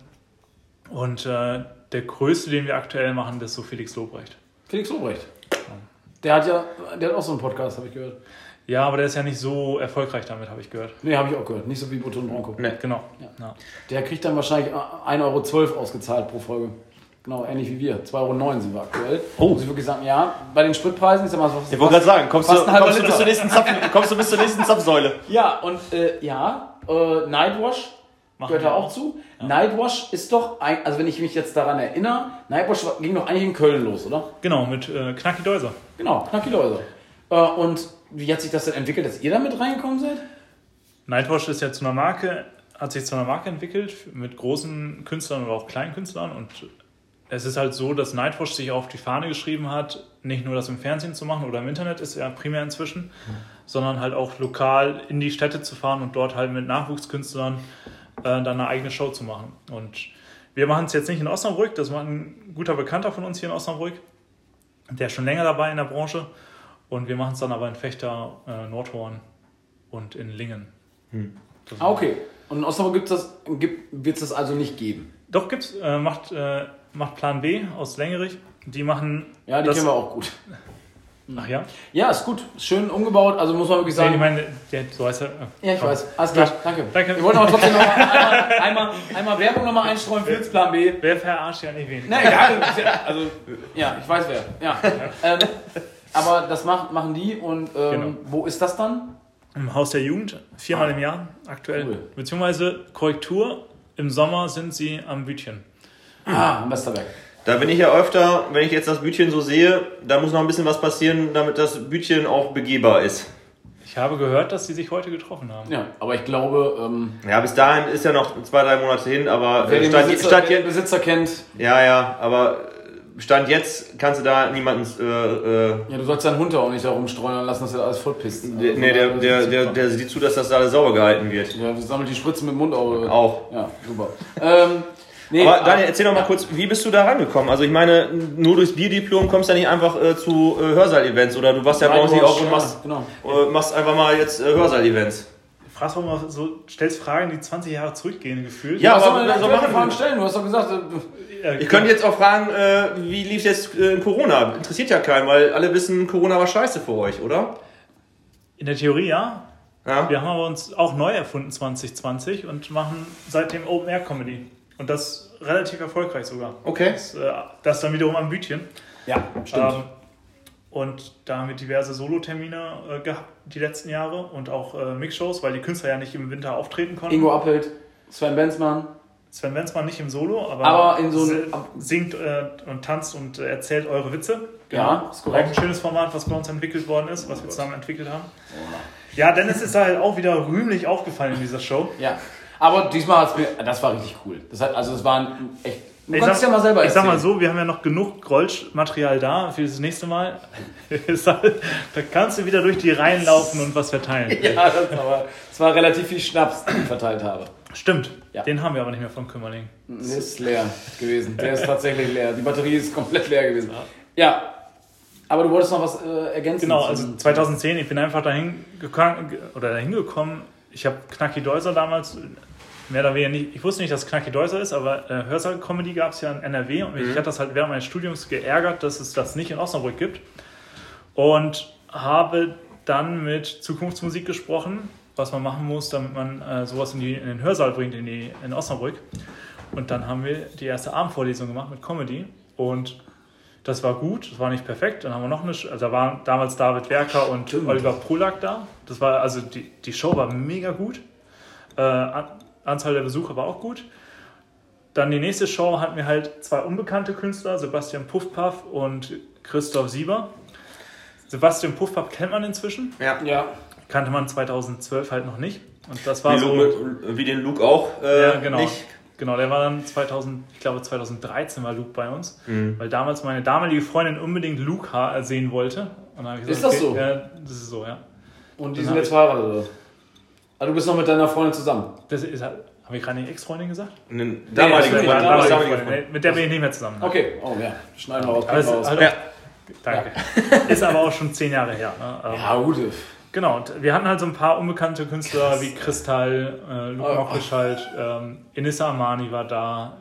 Und äh, der größte, den wir aktuell machen, das ist so Felix Lobrecht.
Felix Lobrecht. Der hat ja, der hat auch so einen Podcast, habe ich gehört.
Ja, aber der ist ja nicht so erfolgreich damit, habe ich gehört.
Nee, habe ich auch gehört. Nicht so wie Butto und Bronco.
Nee.
Genau.
Ja.
Ja.
Der kriegt dann wahrscheinlich 1,12 Euro ausgezahlt pro Folge. Genau, ähnlich wie wir. 2,09 Euro sind wir aktuell. Oh. Muss ich wirklich sagen, ja, bei den Spritpreisen ist ja mal so.
Ich wollte gerade sagen, kommst du, kommst, du bis zur nächsten Zapf, kommst du bis zur nächsten Zapfsäule.
Ja, und äh, ja, äh, Nightwash Machen gehört da auch, auch zu. Nightwash ist doch, ein, also wenn ich mich jetzt daran erinnere, Nightwash ging doch eigentlich in Köln los, oder?
Genau, mit äh, Knacki Deuser.
Genau, Knacki Deuser. Äh, und wie hat sich das denn entwickelt, dass ihr damit reingekommen seid?
Nightwash ist ja zu einer Marke, hat sich zu einer Marke entwickelt mit großen Künstlern oder auch kleinen Künstlern und es ist halt so, dass Nightwash sich auf die Fahne geschrieben hat, nicht nur das im Fernsehen zu machen oder im Internet ist ja primär inzwischen, mhm. sondern halt auch lokal in die Städte zu fahren und dort halt mit Nachwuchskünstlern dann eine eigene Show zu machen. Und wir machen es jetzt nicht in Osnabrück, das macht ein guter Bekannter von uns hier in Osnabrück, der ist schon länger dabei in der Branche. Und wir machen es dann aber in Fechter, äh, Nordhorn und in Lingen.
Hm. Ah, okay. Und in Osnabrück wird es das, gibt, das also nicht geben?
Doch, gibt's. Äh, macht, äh, macht Plan B aus Längerich. Die machen.
Ja, die das, kennen wir auch gut.
Ach ja?
Ja, ist gut. Schön umgebaut. Also muss man wirklich sagen.
Nee, ich meine, der, so heißt er.
Ja, ich weiß. Alles klar. Danke. Danke. Wir wollten aber trotzdem noch [laughs] einmal, einmal, einmal Werbung nochmal einstreuen für Plan B.
Wer verarscht ja nicht wenig.
Na egal. Also, ja, ich weiß wer. Ja. Ähm, aber das macht, machen die und ähm, genau. wo ist das dann?
Im Haus der Jugend, viermal ah. im Jahr aktuell. Cool. Beziehungsweise Korrektur, im Sommer sind sie am Bütchen.
Ah, am Westerberg.
Da bin ich ja öfter, wenn ich jetzt das Bütchen so sehe, da muss noch ein bisschen was passieren, damit das Bütchen auch begehbar ist.
Ich habe gehört, dass sie sich heute getroffen haben.
Ja, aber ich glaube. Ähm,
ja, bis dahin ist ja noch zwei, drei Monate hin, aber
wer den Stadt, Besitzer, Stadt, wer den Besitzer kennt.
Ja, ja, aber Stand jetzt kannst du da niemanden. Äh,
äh, ja, du sollst deinen Hund auch nicht da rumstreuen lassen, dass er alles vollpisst.
Also nee, der, der, der, der, sieht zu, dass das da alles sauber gehalten wird.
Ja, sammelt die Spritzen mit dem Mund auch.
Auch.
Ja, super. ähm,
Nee, aber Daniel, erzähl doch mal kurz, wie bist du da rangekommen? Also ich meine, nur durchs Bierdiplom kommst du ja nicht einfach äh, zu äh, Hörsaal-Events oder du warst ja bei uns auch und machst, ja, genau. äh, machst einfach mal jetzt äh, Hörsaal-Events.
Fragst du mal so, stellst Fragen, die 20 Jahre zurückgehen gefühlt.
Ja, aber soll man so machen Fragen stellen? Du hast doch gesagt.
Äh, ich könnte jetzt auch fragen, äh, wie lief jetzt äh, Corona? Interessiert ja keinen, weil alle wissen, Corona war scheiße für euch, oder?
In der Theorie ja. ja. Wir haben aber uns auch neu erfunden 2020 und machen seitdem Open Air Comedy. Und das relativ erfolgreich sogar.
Okay.
Das, äh, das dann wiederum am Bütchen.
Ja, stimmt. Ähm,
und da haben wir diverse Solo-Termine äh, gehabt die letzten Jahre und auch äh, Mixshows, weil die Künstler ja nicht im Winter auftreten konnten.
Ingo Appelt, Sven Benzmann.
Sven Benzmann nicht im Solo, aber,
aber so
singt äh, und tanzt und äh, erzählt eure Witze.
Ja,
ist korrekt. Auch ein schönes Format, was bei uns entwickelt worden ist, was wir zusammen entwickelt haben. Ja, Dennis ist da halt auch wieder rühmlich aufgefallen in dieser Show.
Ja. Aber diesmal hat es mir, das war richtig cool. Das hat, also es war ein echt.
Du ich kannst sag, ja mal selber erzählen. Ich sag mal so, wir haben ja noch genug Grolsch-Material da für das nächste Mal. [laughs] da kannst du wieder durch die Reihen laufen und was verteilen. [laughs]
ja, das war, das war relativ viel Schnaps, den ich verteilt habe.
Stimmt. Ja. Den haben wir aber nicht mehr von Kümmerling.
Der ist leer gewesen. Der ist tatsächlich leer. Die Batterie ist komplett leer gewesen. Ja. ja. Aber du wolltest noch was äh, ergänzen.
Genau, also 2010, ich bin einfach dahin gekommen, oder dahin gekommen. Ich habe Knacki Deuser damals mehr oder weniger nicht, ich wusste nicht, dass Knacki Deuser ist, aber äh, Hörsaal-Comedy gab es ja in NRW und mhm. ich hatte das halt während meines Studiums geärgert, dass es das nicht in Osnabrück gibt. Und habe dann mit Zukunftsmusik gesprochen, was man machen muss, damit man äh, sowas in, die, in, den Hörsaal bringt, in, die, in Osnabrück. Und dann haben wir die erste Abendvorlesung gemacht mit Comedy und das war gut, das war nicht perfekt. Dann haben wir noch eine, also da waren damals David Werker und. Oliver Polak da. Das war, also die, die Show war mega gut. Äh, Anzahl der Besucher war auch gut. Dann die nächste Show hatten wir halt zwei unbekannte Künstler, Sebastian Puffpaff und Christoph Sieber. Sebastian Puffpaff kennt man inzwischen.
Ja. ja.
Kannte man 2012 halt noch nicht. Und das war
wie
so.
Luke, wie den Luke auch äh, ja,
genau.
nicht.
Genau, der war dann 2000, ich glaube 2013 war Luke bei uns, mhm. weil damals meine damalige Freundin unbedingt Luke sehen wollte.
Gesagt, ist das okay, so?
Ja, das ist so, ja.
Und die sind jetzt verheiratet, oder? Also du bist noch mit deiner Freundin zusammen?
Das ist halt, habe ich gerade nicht Ex-Freundin gesagt?
Eine damalige
nee, Freundin. Damalige Freundin. Nee, mit der bin ich nicht mehr zusammen.
Okay, oh ja, schneiden wir aus.
raus.
Halt
ja. Danke. Ja. [laughs] Ist aber auch schon zehn Jahre her.
Ne? Ja, gut.
Genau, und wir hatten halt so ein paar unbekannte Künstler Krass. wie Kristall, äh, Luke oh. Mockrischalt, ähm, Inissa Amani war da,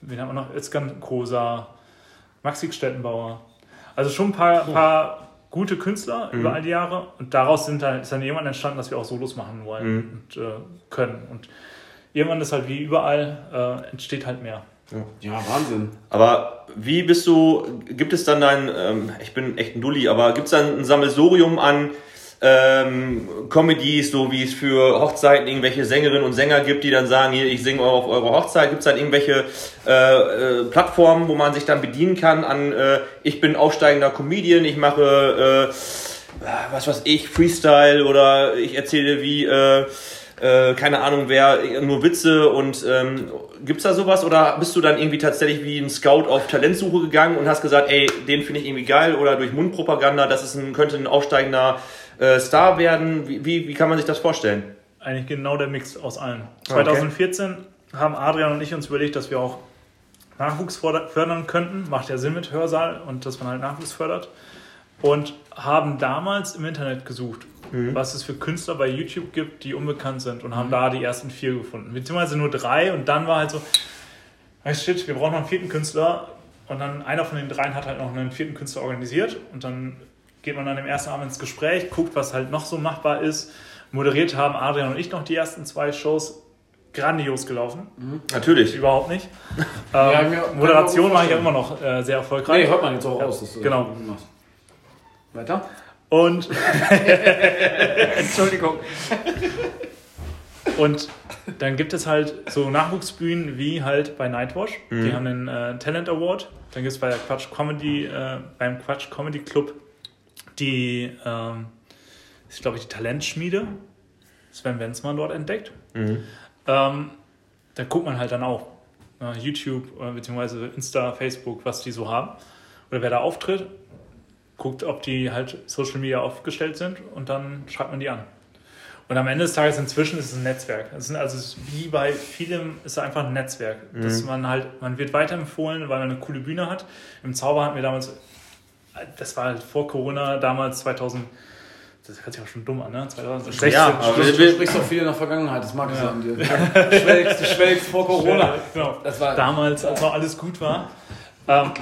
wen haben wir noch? Özkan Kosa, Maxi Stettenbauer. Also schon ein paar, paar gute Künstler mhm. über all die Jahre und daraus sind dann, ist dann irgendwann entstanden, dass wir auch Solos machen wollen mhm. und äh, können. Und irgendwann ist halt wie überall, äh, entsteht halt mehr.
Ja, Wahnsinn.
Aber wie bist du, gibt es dann ein, ähm, ich bin echt ein Dulli, aber gibt es dann ein Sammelsurium an ähm, Comedies, so wie es für Hochzeiten irgendwelche Sängerinnen und Sänger gibt, die dann sagen, hier, ich singe auf eure Hochzeit. Gibt es dann irgendwelche äh, äh, Plattformen, wo man sich dann bedienen kann an, äh, ich bin aufsteigender Comedian, ich mache, äh, was weiß ich, Freestyle oder ich erzähle wie, äh, äh, keine Ahnung wer, nur Witze und ähm, gibt's da sowas oder bist du dann irgendwie tatsächlich wie ein Scout auf Talentsuche gegangen und hast gesagt, ey, den finde ich irgendwie geil oder durch Mundpropaganda, das ist ein, könnte ein aufsteigender äh, Star werden? Wie, wie, wie kann man sich das vorstellen?
Eigentlich genau der Mix aus allem. 2014 okay. haben Adrian und ich uns überlegt, dass wir auch Nachwuchs fördern könnten. Macht ja Sinn mit Hörsaal und dass man halt Nachwuchs fördert. Und haben damals im Internet gesucht, mhm. was es für Künstler bei YouTube gibt, die unbekannt sind und haben mhm. da die ersten vier gefunden. Beziehungsweise nur drei und dann war halt so, hey shit, wir brauchen noch einen vierten Künstler. Und dann einer von den dreien hat halt noch einen vierten Künstler organisiert und dann geht man dann im ersten Abend ins Gespräch, guckt, was halt noch so machbar ist. Moderiert haben Adrian und ich noch die ersten zwei Shows. Grandios gelaufen.
Mhm. Natürlich.
Überhaupt nicht. [laughs] ähm, ja, Moderation mache ich ja immer noch äh, sehr erfolgreich.
Nee, hört man jetzt auch
ja,
aus. Das,
äh, genau.
Weiter.
Und. [laughs]
Entschuldigung.
Und dann gibt es halt so Nachwuchsbühnen wie halt bei Nightwash. Mhm. Die haben einen äh, Talent Award. Dann gibt es bei der Quatsch Comedy, äh, beim Quatsch Comedy Club die, ähm, ist glaube ich die Talentschmiede. Sven Wenzmann dort entdeckt. Mhm. Ähm, da guckt man halt dann auch äh, YouTube äh, bzw. Insta, Facebook, was die so haben. Oder wer da auftritt, guckt, ob die halt Social Media aufgestellt sind und dann schreibt man die an. Und am Ende des Tages inzwischen ist es ein Netzwerk. Es sind also wie bei vielem ist es einfach ein Netzwerk. Mhm. Dass man halt, man wird weiterempfohlen, weil man eine coole Bühne hat. Im Zauber hatten wir damals, das war halt vor Corona, damals 2000, das hört sich auch schon dumm an, ne? 2016.
Ja, aber du, du sprichst doch viel in der Vergangenheit, das mag ich ja. an dir. Du [laughs] schwelgst, du schwelgst vor Corona.
Genau. Das war damals, als noch alles gut war. Ähm,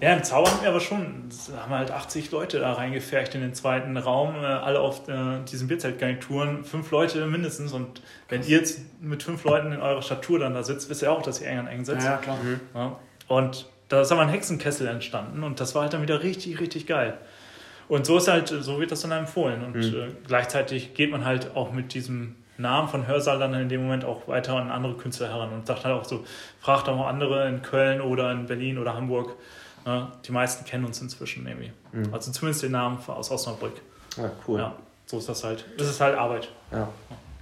ja, im Zauber haben wir aber schon, da haben wir halt 80 Leute da reingefercht in den zweiten Raum, äh, alle auf äh, diesen Bierzeltgarnituren, fünf Leute mindestens. Und wenn ihr jetzt mit fünf Leuten in eurer Statur dann da sitzt, wisst ihr auch, dass ihr eng an eng sitzt.
Ja, klar. Mhm.
Ja. Und da ist aber ein Hexenkessel entstanden und das war halt dann wieder richtig, richtig geil. Und so ist halt, so wird das dann empfohlen. Und mhm. äh, gleichzeitig geht man halt auch mit diesem Namen von Hörsaal dann in dem Moment auch weiter an andere Künstler heran und sagt halt auch so, fragt auch mal andere in Köln oder in Berlin oder Hamburg. Ja, die meisten kennen uns inzwischen irgendwie. Mhm. Also zumindest den Namen aus Osnabrück.
Ja, cool.
Ja, so ist das halt. Das ist halt Arbeit.
Ja.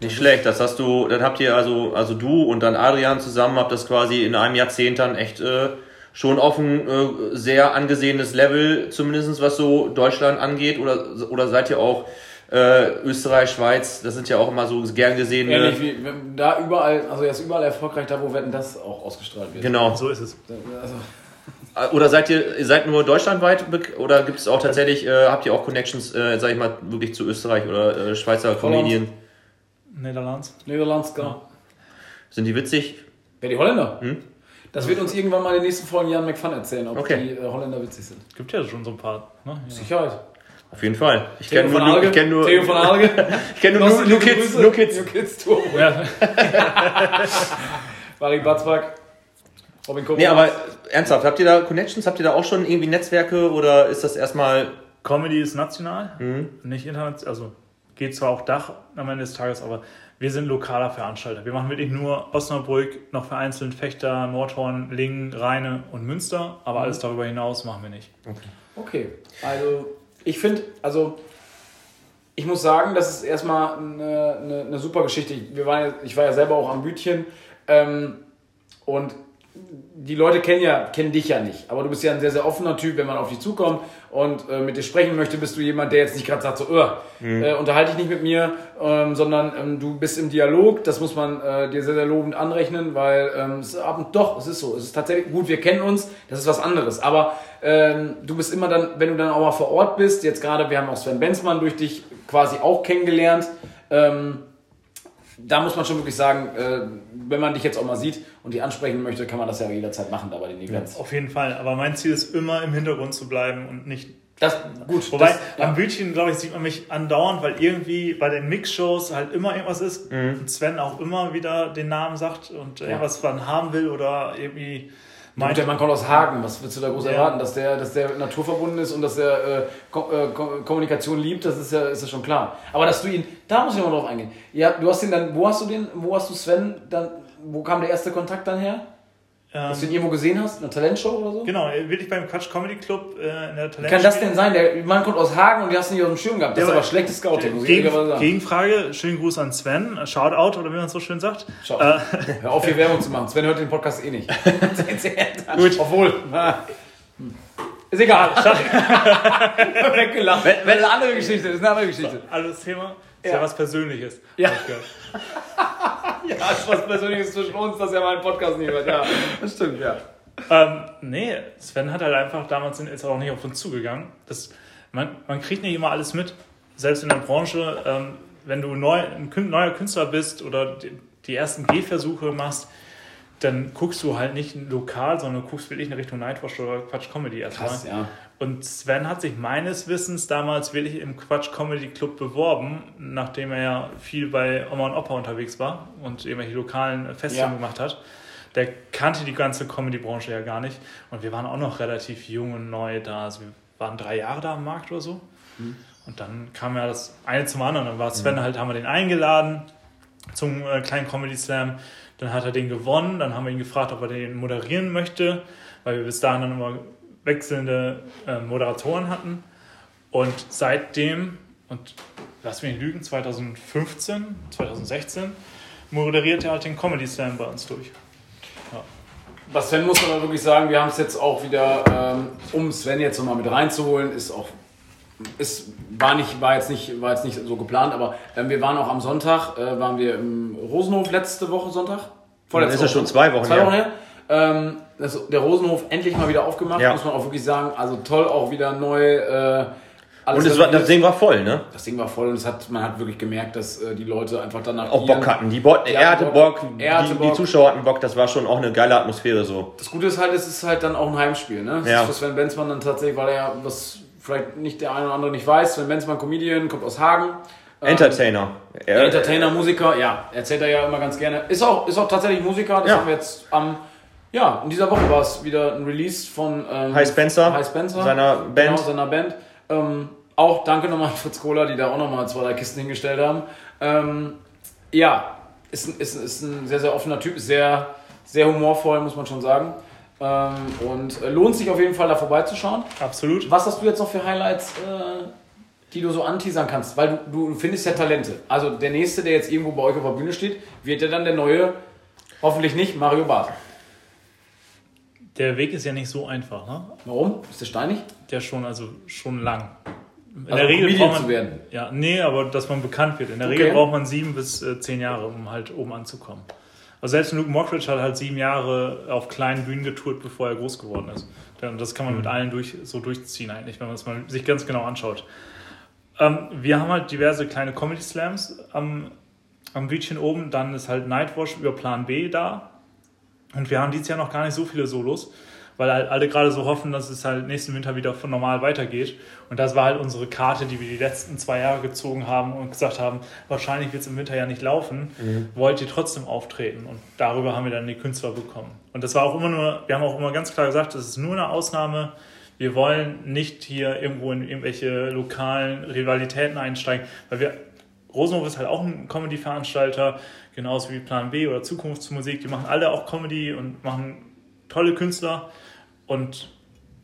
Nicht schlecht, das hast du, dann habt ihr also, also du und dann Adrian zusammen habt das quasi in einem Jahrzehnt dann echt äh, schon auf ein äh, sehr angesehenes Level, zumindest was so Deutschland angeht, oder, oder seid ihr auch äh, Österreich, Schweiz, das sind ja auch immer so gern gesehene.
Ähnlich wie da überall, also er ist überall erfolgreich da, wo werden das auch ausgestrahlt wird.
Genau.
So ist es.
Also. Äh, oder seid ihr, seid nur deutschlandweit oder gibt es auch tatsächlich, äh, habt ihr auch Connections, äh, sag ich mal, wirklich zu Österreich oder äh, Schweizer Comedien?
Niederlands.
Niederlands, genau. Ja.
Sind die witzig?
Wer die Holländer? Hm? Das wird uns irgendwann mal in den nächsten Folgen Jan McFun erzählen, ob
okay.
die äh, Holländer witzig sind.
Gibt ja schon so ein paar.
Ne? Ja. Sicherheit.
Auf jeden Fall.
Ich kenne nur,
ich kenn nur,
Theo von Alge. [laughs]
ich kenne nur, nur, nur Kids.
Nur Kids. Nur Kids Tour. Ja. [laughs] Marie Batzback.
Robin Kovac. Nee, aber ernsthaft, habt ihr da Connections? Habt ihr da auch schon irgendwie Netzwerke oder ist das erstmal.
Comedy ist national, mhm. nicht international. Also geht zwar auch Dach am Ende des Tages, aber wir sind lokaler Veranstalter. Wir machen wirklich nur Osnabrück, noch vereinzelt Fechter, Nordhorn, Lingen, Rheine und Münster, aber mhm. alles darüber hinaus machen wir nicht.
Okay, okay. also ich finde, also ich muss sagen, das ist erstmal eine, eine, eine super Geschichte. Wir waren, ich war ja selber auch am Bütchen ähm, und die Leute kennen ja kennen dich ja nicht, aber du bist ja ein sehr sehr offener Typ, wenn man auf dich zukommt und äh, mit dir sprechen möchte, bist du jemand, der jetzt nicht gerade sagt so, mhm. äh, unterhalte dich nicht mit mir, ähm, sondern ähm, du bist im Dialog. Das muss man äh, dir sehr sehr lobend anrechnen, weil ähm, es ab und doch, es ist so, es ist tatsächlich gut. Wir kennen uns, das ist was anderes, aber ähm, du bist immer dann, wenn du dann auch mal vor Ort bist. Jetzt gerade, wir haben auch Sven Benzmann durch dich quasi auch kennengelernt. Ähm, da muss man schon wirklich sagen, äh, wenn man dich jetzt auch mal sieht und die ansprechen möchte, kann man das ja jederzeit machen da bei den Events.
Ja, auf jeden Fall. Aber mein Ziel ist immer im Hintergrund zu bleiben und nicht
Das, gut.
Wobei,
das,
am Bildchen, glaube ich, sieht man mich andauernd, weil irgendwie bei den Mix-Shows halt immer irgendwas ist
Mhm.
und Sven auch immer wieder den Namen sagt und irgendwas man haben will oder irgendwie
Meint der Mann kommt aus Hagen, was willst du da groß
Ja.
erwarten? Dass der, dass der naturverbunden ist und dass er äh, Ko äh, Ko Kommunikation liebt, das ist ja, ist ja schon klar. Aber dass du ihn, da muss ich noch mal drauf eingehen. Ja, du hast ihn dann, wo hast du den, wo hast du Sven dann, wo kam der erste Kontakt dann her? Dass du ihn irgendwo gesehen hast? In einer Talentshow oder so?
Genau, wirklich beim Quatsch Comedy Club äh, in der Talent
Wie kann das denn sein? Der Mann kommt aus Hagen und die hast du nicht auf dem Schirm gehabt. Das ist
Ja,
aber
aber-
schlechtes Scouting, muss ich
Gegen,
sagen.
Gegenfrage, schönen Gruß an Sven, Shoutout oder wie man so schön sagt.
Schau,
Äh,
hör auf, hier Werbung zu machen. Sven hört den Podcast eh nicht. [laughs] Gut. Obwohl. na. Ist egal. [laughs] Weggelacht. Das ist eine andere Geschichte. Das ist eine andere Geschichte.
alles Thema ist
Ja.
was Persönliches.
Ja. [laughs] Ja, ist was Persönliches zwischen uns, dass er meinen Podcast nicht hört. Ja, das stimmt, ja.
Ähm, nee, Sven hat halt einfach damals ist auch nicht auf uns zugegangen. Das, man, man kriegt nicht immer alles mit. Selbst in der Branche, ähm, wenn du neu, ein neuer Künstler bist oder die, die ersten Gehversuche machst, dann guckst du halt nicht lokal, sondern guckst wirklich in Richtung Nightwatch oder Quatsch Comedy erstmal.
Krass, ja.
Und Sven hat sich meines Wissens damals wirklich im Quatsch Comedy Club beworben, nachdem er ja viel bei Oma und Opa unterwegs war und irgendwelche lokalen Festungen
Ja.
gemacht hat. Der kannte die ganze Comedy-Branche ja gar nicht. Und wir waren auch noch relativ jung und neu da. Also wir waren drei Jahre da am Markt oder so. Und dann kam ja das eine zum anderen. Dann war Sven halt, haben wir den eingeladen zum äh, kleinen Comedy Slam. Dann hat er den gewonnen. Dann haben wir ihn gefragt, ob er den moderieren möchte, weil wir bis dahin dann immer wechselnde äh, Moderatoren hatten. Und seitdem, und lass mich nicht lügen, 2015, 2016, moderiert er halt den Comedy Slam bei uns durch.
Bei Sven muss man aber wirklich sagen, wir haben es jetzt auch wieder, ähm, um Sven jetzt nochmal mit reinzuholen, ist auch, ist, war, nicht, war, jetzt nicht, war jetzt nicht so geplant, aber ähm, wir waren auch am Sonntag, äh, waren wir im Rosenhof letzte Woche Sonntag.
Das ist ja schon zwei Wochen
Zwei
her.
Wochen her. Ähm, das, der Rosenhof endlich mal wieder aufgemacht,
Ja.
muss man auch wirklich sagen. Also toll, auch wieder neu. Äh, alles
Und war, das Ding war voll, ne?
das Ding war voll und es hat, man hat wirklich gemerkt, dass äh, die Leute einfach danach
Auch Bock hatten. Die Bo
Die
er hatte
Bock.
Bock,
Er hatte
die,
Bock.
die Zuschauer hatten Bock, das war schon auch eine geile Atmosphäre so.
Das Gute ist halt, es ist halt dann auch ein Heimspiel. Ne? Das
Ja.
ist für Sven Benzmann dann tatsächlich, weil er ja, was vielleicht nicht der eine oder andere nicht weiß, Sven Benzmann, Comedian, kommt aus Hagen. Ähm,
Entertainer. Er,
Entertainer, Musiker, ja, erzählt er ja immer ganz gerne. Ist auch, ist auch tatsächlich Musiker, das
Ja.
haben wir jetzt am, ja, in dieser Woche war es wieder ein Release von ähm,
Hi Spencer,
Hi Spencer,
seiner Band.
Genau, seiner Band. Ähm, auch danke nochmal an Fritz Kohler, die da auch nochmal zwei, drei Kisten hingestellt haben. Ähm, ja, ist, ein- ist, ist ein sehr, sehr offener Typ, ist sehr, sehr humorvoll, muss man schon sagen. Ähm, und äh, lohnt sich auf jeden Fall da vorbeizuschauen.
Absolut.
Was hast du jetzt noch für Highlights, äh, die du so anteasern kannst? Weil du, du findest ja Talente. Also der Nächste, der jetzt irgendwo bei euch auf der Bühne steht, wird ja dann der neue, hoffentlich nicht, Mario Barth.
Der Weg ist ja nicht so einfach, ne?
Warum? Ist der steinig?
Der schon, also schon lang. In
Also Comedian
braucht man,
zu werden.
Ja, nee, aber dass man bekannt wird. In der
Okay.
Regel braucht man sieben bis äh, zehn Jahre, um halt oben anzukommen. Also selbst Luke Mockridge hat halt sieben Jahre auf kleinen Bühnen getourt, bevor er groß geworden ist. Und das kann man mit
Mhm.
allen durch, so durchziehen eigentlich, wenn man es mal sich ganz genau anschaut. Ähm, wir haben halt diverse kleine Comedy Slams am, am Bütchen oben. Dann ist halt Nightwash über Plan B da. Und wir haben dieses Jahr noch gar nicht so viele Solos, weil halt alle gerade so hoffen, dass es halt nächsten Winter wieder von normal weitergeht. Und das war halt unsere Karte, die wir die letzten zwei Jahre gezogen haben und gesagt haben, wahrscheinlich wird es im Winter ja nicht laufen, wollt ihr trotzdem auftreten. Und darüber haben wir dann die Künstler bekommen. Und das war auch immer nur, wir haben auch immer ganz klar gesagt, das ist nur eine Ausnahme. Wir wollen nicht hier irgendwo in irgendwelche lokalen Rivalitäten einsteigen, weil wir Rosenhof ist halt auch ein Comedy-Veranstalter, genauso wie Plan B oder Zukunftsmusik. Die machen alle auch Comedy und machen tolle Künstler. Und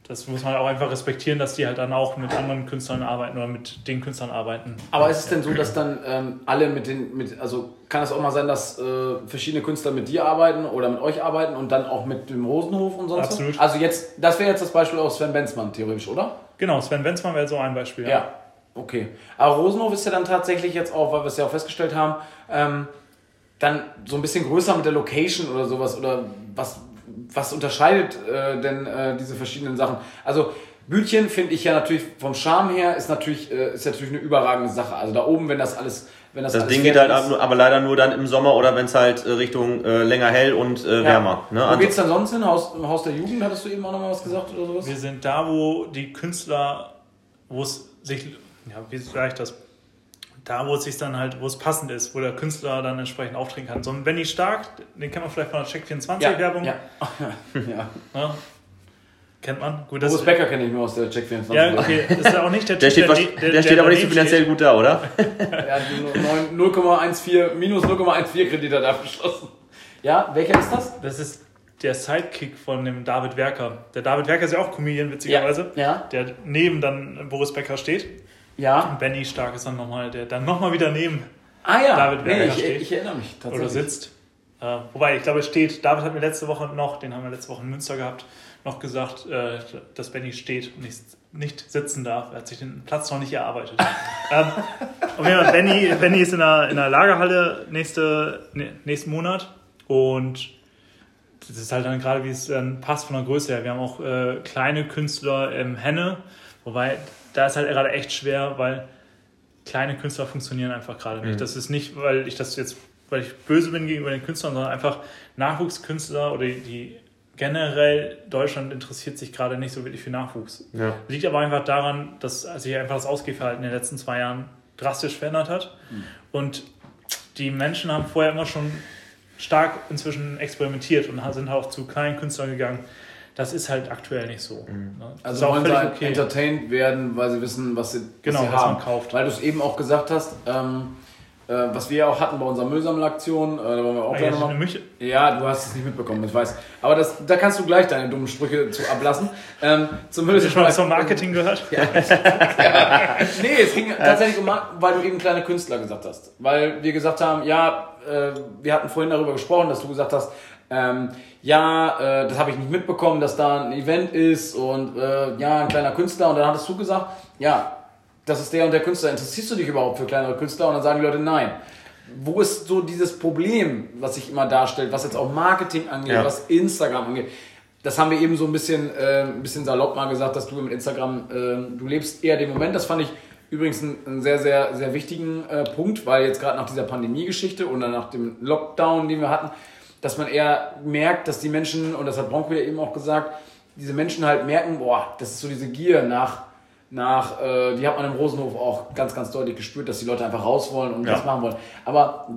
das muss man auch einfach respektieren, dass die halt dann auch mit anderen Künstlern arbeiten oder mit den Künstlern arbeiten.
Aber ist es denn so, dass dann ähm, alle mit den, mit, also kann es auch mal sein, dass äh, verschiedene Künstler mit dir arbeiten oder mit euch arbeiten und dann auch mit dem Rosenhof und sonst was?
Absolut.
Also jetzt, das wäre jetzt das Beispiel aus Sven Benzmann theoretisch, oder?
Genau, Sven Wenzmann wäre so ein Beispiel.
Ja. Okay. Aber Rosenhof ist ja dann tatsächlich jetzt auch, weil wir es ja auch festgestellt haben, ähm, dann so ein bisschen größer mit der Location oder sowas oder was, was unterscheidet äh, denn äh, diese verschiedenen Sachen? Also Bütchen finde ich ja natürlich vom Charme her ist natürlich äh, ist natürlich eine überragende Sache. Also da oben, wenn das alles wenn das,
Das Ding geht halt
ist-
ab, aber leider nur dann im Sommer oder wenn es halt äh, Richtung äh, länger hell und äh, wärmer. Ne?
Wo
Also,
geht's dann sonst hin? Haus, Haus der Jugend, hattest du eben auch noch mal was gesagt oder sowas?
Wir sind da, wo die Künstler wo es sich, ja, wie sage ich das? Da, wo es sich dann halt, wo es passend ist, wo der Künstler dann entsprechend auftreten kann. So ein Benny Stark, den kennt man vielleicht von der Check24-Werbung.
Ja. [laughs] ja.
ja. Kennt man?
Gut, Boris Becker kenne ich nur aus der Check 24.
Ja, okay, ist ja auch nicht der [laughs]
Typ, der steht, der, der, der steht aber nicht so finanziell steht. gut da, oder? [laughs]
er hat 0,14, minus 0,14 Kredit hat abgeschlossen. Ja, welcher ist das?
Das ist der Sidekick von dem David Werker. Der David Werker ist ja auch Comedian, witzigerweise. Ja. ja. Der neben dann Boris Becker steht.
Ja.
Und Benny Stark ist dann nochmal, der dann nochmal wieder neben
ah, ja.
David Werker
nee, ich,
steht.
Ich erinnere mich
tatsächlich. Oder sitzt. Äh, wobei, ich glaube, es steht, David hat mir letzte Woche noch, den haben wir letzte Woche in Münster gehabt, noch gesagt, äh, dass Benny steht und nicht, nicht sitzen darf. Er hat sich den Platz noch nicht erarbeitet. [laughs] ähm, auf jeden Fall, Benny, Benny ist in der, in der Lagerhalle nächste, ne, nächsten Monat und das ist halt dann gerade, wie es dann passt von der Größe her. Wir haben auch äh, kleine Künstler im Henne, wobei da ist halt gerade echt schwer, weil kleine Künstler funktionieren einfach gerade nicht. Mhm. Das ist nicht, weil ich das jetzt, weil ich böse bin gegenüber den Künstlern, sondern einfach Nachwuchskünstler oder die generell Deutschland interessiert sich gerade nicht so wirklich für Nachwuchs. Ja. Liegt aber einfach daran, dass sich einfach das Ausgehverhalten in den letzten zwei Jahren drastisch verändert hat. Mhm. Und die Menschen haben vorher immer schon stark inzwischen experimentiert und sind auch zu kleinen Künstlern gegangen. Das ist halt aktuell nicht so. Mhm.
Ne? Also wollen sie okay. entertained werden, weil sie wissen, was sie, was
genau,
sie
was haben. man kauft.
Weil du es eben auch gesagt hast, ähm, äh, was wir ja auch hatten bei unserer Müllsammelaktion, äh, da wollen wir auch ah, gleich nochmal. Ja, du hast es nicht mitbekommen, ich weiß. Aber das, da kannst du gleich deine dummen Sprüche zu ablassen. Ähm,
zum Hast du schon was vom Marketing gehört?
ja. ja. [laughs] Nee, es ging tatsächlich um, weil du eben kleine Künstler gesagt hast. Weil wir gesagt haben, ja, äh, wir hatten vorhin darüber gesprochen, dass du gesagt hast, ähm, ja, äh, das habe ich nicht mitbekommen, dass da ein Event ist und äh, ja, ein kleiner Künstler. Und dann hattest du gesagt, ja, das ist der und der Künstler. Interessierst du dich überhaupt für kleinere Künstler? Und dann sagen die Leute nein. Wo ist so dieses Problem, was sich immer darstellt, was jetzt auch Marketing angeht, ja. was Instagram angeht? Das haben wir eben so ein bisschen, äh, ein bisschen salopp mal gesagt, dass du mit Instagram, äh, du lebst eher den Moment. Das fand ich übrigens einen, sehr, sehr, sehr wichtigen äh, Punkt, weil jetzt gerade nach dieser Pandemie-Geschichte oder nach dem Lockdown, den wir hatten, dass man eher merkt, dass die Menschen, und das hat Bronco ja eben auch gesagt, diese Menschen halt merken, boah, das ist so diese Gier nach nach, äh, die hat man im Rosenhof auch ganz, ganz deutlich gespürt, dass die Leute einfach raus wollen und ja. das machen wollen. Aber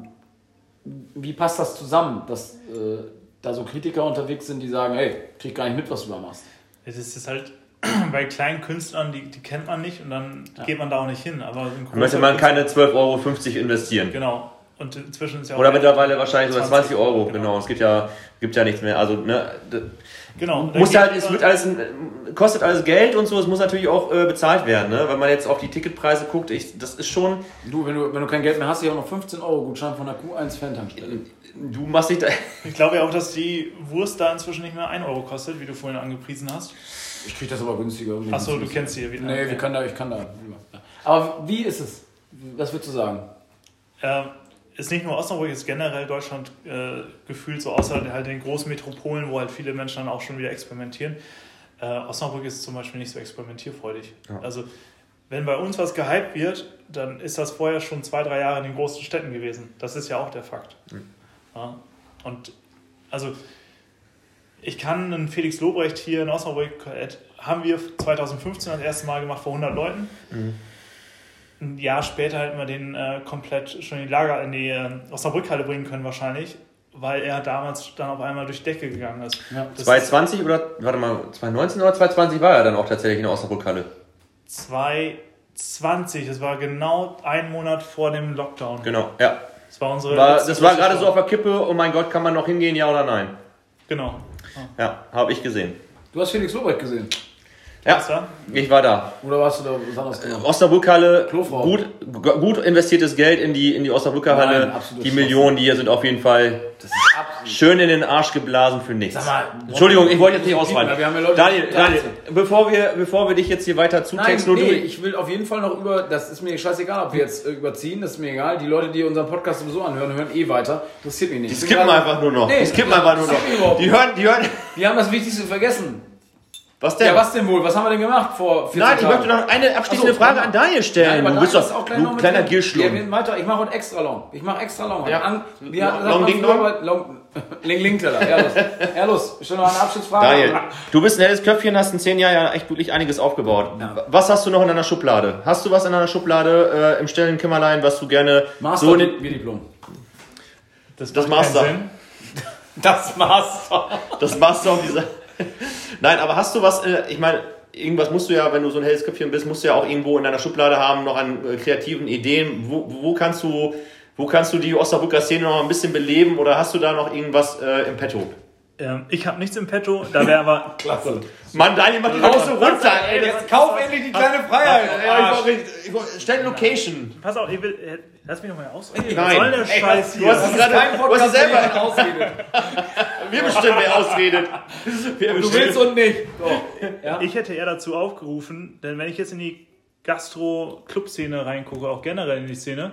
wie passt das zusammen, dass äh, da so Kritiker unterwegs sind, die sagen, hey, krieg gar nicht mit, was du da machst?
Es ist halt [clears throat] bei kleinen Künstlern, die, die kennt man nicht und dann ja. geht man da auch nicht hin. Aber
möchte man keine 12,50 Euro investieren.
Genau. Und inzwischen ist ja
auch Oder mittlerweile wahrscheinlich sogar 20 Euro, genau. genau. Es gibt ja, gibt ja nichts mehr. Also, ne,
Genau.
Muss halt, es wird alles, kostet alles Geld und so, es muss natürlich auch äh, bezahlt werden, ne? Wenn man jetzt auf die Ticketpreise guckt, ich, das ist schon.
Du, wenn du, wenn du kein Geld mehr hast, ich auch noch 15 Euro Gutschein von der Q1 Fantankstelle.
Du machst dich da.
Ich glaube ja auch, dass die Wurst da inzwischen nicht mehr 1 Euro kostet, wie du vorhin angepriesen hast.
Ich krieg das aber günstiger.
Achso, du kennst sie wieder.
Nee, okay. wir können da, ich kann da. Aber wie ist es? Was würdest du sagen?
Ähm, ist nicht nur Osnabrück, ist generell Deutschland äh, gefühlt so, außer halt den großen Metropolen, wo halt viele Menschen dann auch schon wieder experimentieren. Äh, Osnabrück ist zum Beispiel nicht so experimentierfreudig. Ja. Also, wenn bei uns was gehypt wird, dann ist das vorher schon zwei, drei Jahre in den großen Städten gewesen. Das ist ja auch der Fakt. Mhm. Ja. Und also, ich kann einen Felix Lobrecht hier in Osnabrück, haben wir 2015 das erste Mal gemacht vor 100 Leuten. Mhm ein Jahr später hätten wir den äh, komplett schon in die Lager, in die äh, Osnabrückhalle bringen können wahrscheinlich, weil er damals dann auf einmal durch die Decke gegangen ist.
Ja. 2020 oder, warte mal, 2019 oder 2020 war er dann auch tatsächlich in der Osnabrückhalle?
2020, das war genau ein Monat vor dem Lockdown.
Genau, ja.
Das war unsere.
War, das war gerade so auf der Kippe, oh mein Gott, kann man noch hingehen, ja oder nein?
Genau.
Ja, ja habe ich gesehen.
Du hast Felix Lobrecht gesehen.
Ja, ich war da.
Oder warst du da besonders
genau? Osnabrückhalle, gut, gut investiertes Geld in die, in die Osnabrückhalle. Die Millionen, die hier sind auf jeden Fall schön in den Arsch geblasen für nichts. Mal, Entschuldigung, ich wollte jetzt nicht ausfallen. Ja Daniel, Daniel bevor, wir, bevor wir dich jetzt hier weiter zutexten.
Nein, nee, ich will auf jeden Fall noch über, das ist mir scheißegal, ob wir jetzt äh, überziehen, das ist mir egal. Die Leute, die unseren Podcast sowieso anhören, hören eh weiter. Interessiert mich nicht.
Die skippen einfach nur noch. Nee, die skippen einfach nur noch. Die hören, die hören.
Die haben das Wichtigste vergessen. Was denn? Ja, was denn wohl? Was haben wir denn gemacht vor
14 Nein, ich möchte noch eine abschließende so, Frage an Daniel stellen.
Ja, du bist doch auch gleich du kleiner Gierschlung. Ja, ich mache heute extra long. Ich mache extra long. Ja. An, wie hat, long, long, long, [laughs] long, Ling Ling Teller. Ja, los. Ja, los. Schon noch eine Abschlussfrage.
Daniel, du bist ein helles Köpfchen, hast in zehn Jahren ja echt wirklich einiges aufgebaut. Ja. Was hast du noch in deiner Schublade? Hast du was in deiner Schublade äh, im stillen Kimmerlein, was du gerne
Master so in Diplom.
Das, das Master.
Das Master.
Das Master auf dieser. [laughs] Nein, aber hast du was, äh, ich meine, irgendwas musst du ja, wenn du so ein helles Köpfchen bist, musst du ja auch irgendwo in deiner Schublade haben, noch an äh, kreativen Ideen. Wo, wo kannst du, wo kannst du die Osnabrücker Szene noch ein bisschen beleben oder hast du da noch irgendwas äh, im Petto?
Ähm, ich habe nichts im Petto, da wäre aber. [laughs]
Klasse.
Mann, Daniel macht die raus so runter,
ey. Jetzt kauf endlich die kleine Freiheit.
Ja, ich, ich, stell Location.
Pass auf, ich will, äh, lass mich noch mal ausreden.
Nein. Was soll der ey, Scheiß hier? Du hast gerade keinen Podcast, selber ausredet. Wir bestimmen, wer ausredet.
Wir du willst und nicht. So.
Ja? Ich hätte eher dazu aufgerufen, denn wenn ich jetzt in die Gastro-Club-Szene reingucke, auch generell in die Szene,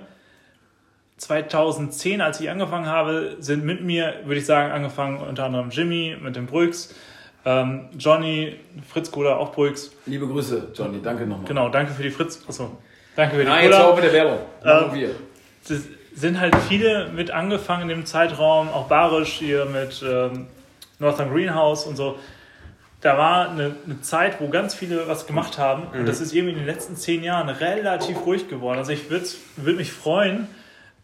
2010, als ich angefangen habe, sind mit mir, würde ich sagen, angefangen unter anderem Jimmy mit dem Brüx, ähm, Johnny, Fritz Kohler, auch Brüx.
Liebe Grüße, Johnny, danke nochmal.
Genau, danke für die Fritz. Achso, danke für die
Nein, Cola. jetzt auch mit der Werbung.
Ähm, wir. sind halt viele mit angefangen in dem Zeitraum, auch Barisch hier mit ähm, Northern Greenhouse und so. Da war eine, eine, Zeit, wo ganz viele was gemacht haben. Mhm. Und das ist irgendwie in den letzten zehn Jahren relativ ruhig geworden. Also ich würde würd mich freuen,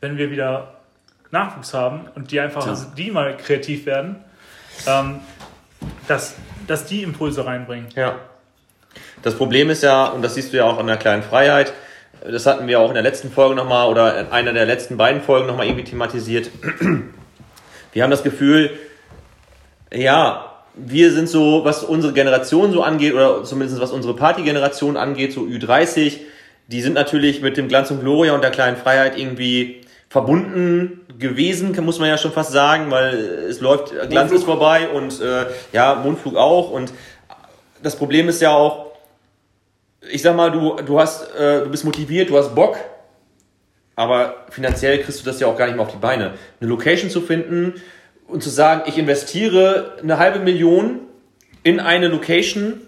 wenn wir wieder Nachwuchs haben und die einfach, ja. die mal kreativ werden, ähm, dass, dass die Impulse reinbringen.
Ja. Das Problem ist ja, und das siehst du ja auch an der kleinen Freiheit, das hatten wir auch in der letzten Folge nochmal oder in einer der letzten beiden Folgen nochmal irgendwie thematisiert. [clears throat] Wir haben das Gefühl, ja, wir sind so, was unsere Generation so angeht, oder zumindest was unsere Partygeneration angeht, so Ü30, die sind natürlich mit dem Glanz und Gloria und der kleinen Freiheit irgendwie verbunden gewesen, muss man ja schon fast sagen, weil es läuft, Glanz ist vorbei und äh, ja, Mondflug auch. Und das Problem ist ja auch, ich sag mal, du, du hast, äh, du bist motiviert, du hast Bock, aber finanziell kriegst du das ja auch gar nicht mehr auf die Beine. Eine Location zu finden und zu sagen, ich investiere eine halbe Million in eine Location,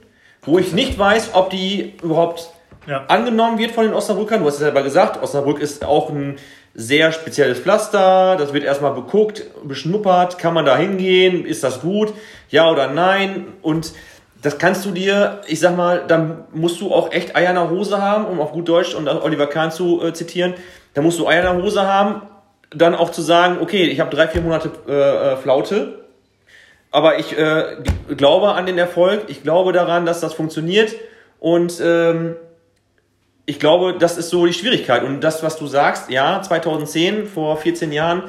wo ich nicht weiß, ob die überhaupt ja. angenommen wird von den Osnabrückern. Du hast es selber gesagt, Osnabrück ist auch ein sehr spezielles Pflaster, das wird erstmal beguckt, beschnuppert, kann man da hingehen, ist das gut, ja oder nein? Und das kannst du dir, ich sag mal, dann musst du auch echt Eier in der Hose haben, um auf gut Deutsch und Oliver Kahn zu äh, zitieren, da musst du Eier in der Hose haben, dann auch zu sagen, okay, ich habe drei, vier Monate äh, äh, Flaute, aber ich äh, glaube an den Erfolg, ich glaube daran, dass das funktioniert und ähm, ich glaube, das ist so die Schwierigkeit. Und das, was du sagst, ja, 2010, vor 14 Jahren,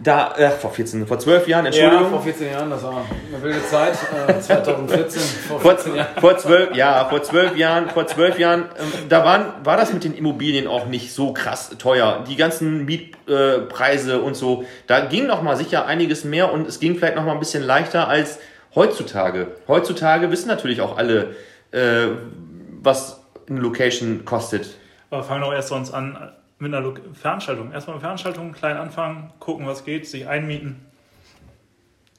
da, äh, vor 14, vor 12 Jahren, Entschuldigung. Ja,
vor 14 Jahren, das war eine wilde Zeit, äh, 2014, vor
14 Jahren. Vor 12, ja, vor 12 Jahren, vor 12 Jahren, ähm, da waren, war das mit den Immobilien auch nicht so krass teuer. Die ganzen Mietpreise äh, und so, da ging noch mal sicher einiges mehr und es ging vielleicht noch mal ein bisschen leichter als heutzutage. Heutzutage wissen natürlich auch alle, äh, was eine Location kostet.
Aber fangen wir erst sonst an mit einer Veranstaltung. Erstmal eine Veranstaltung, klein anfangen, gucken, was geht, sich einmieten.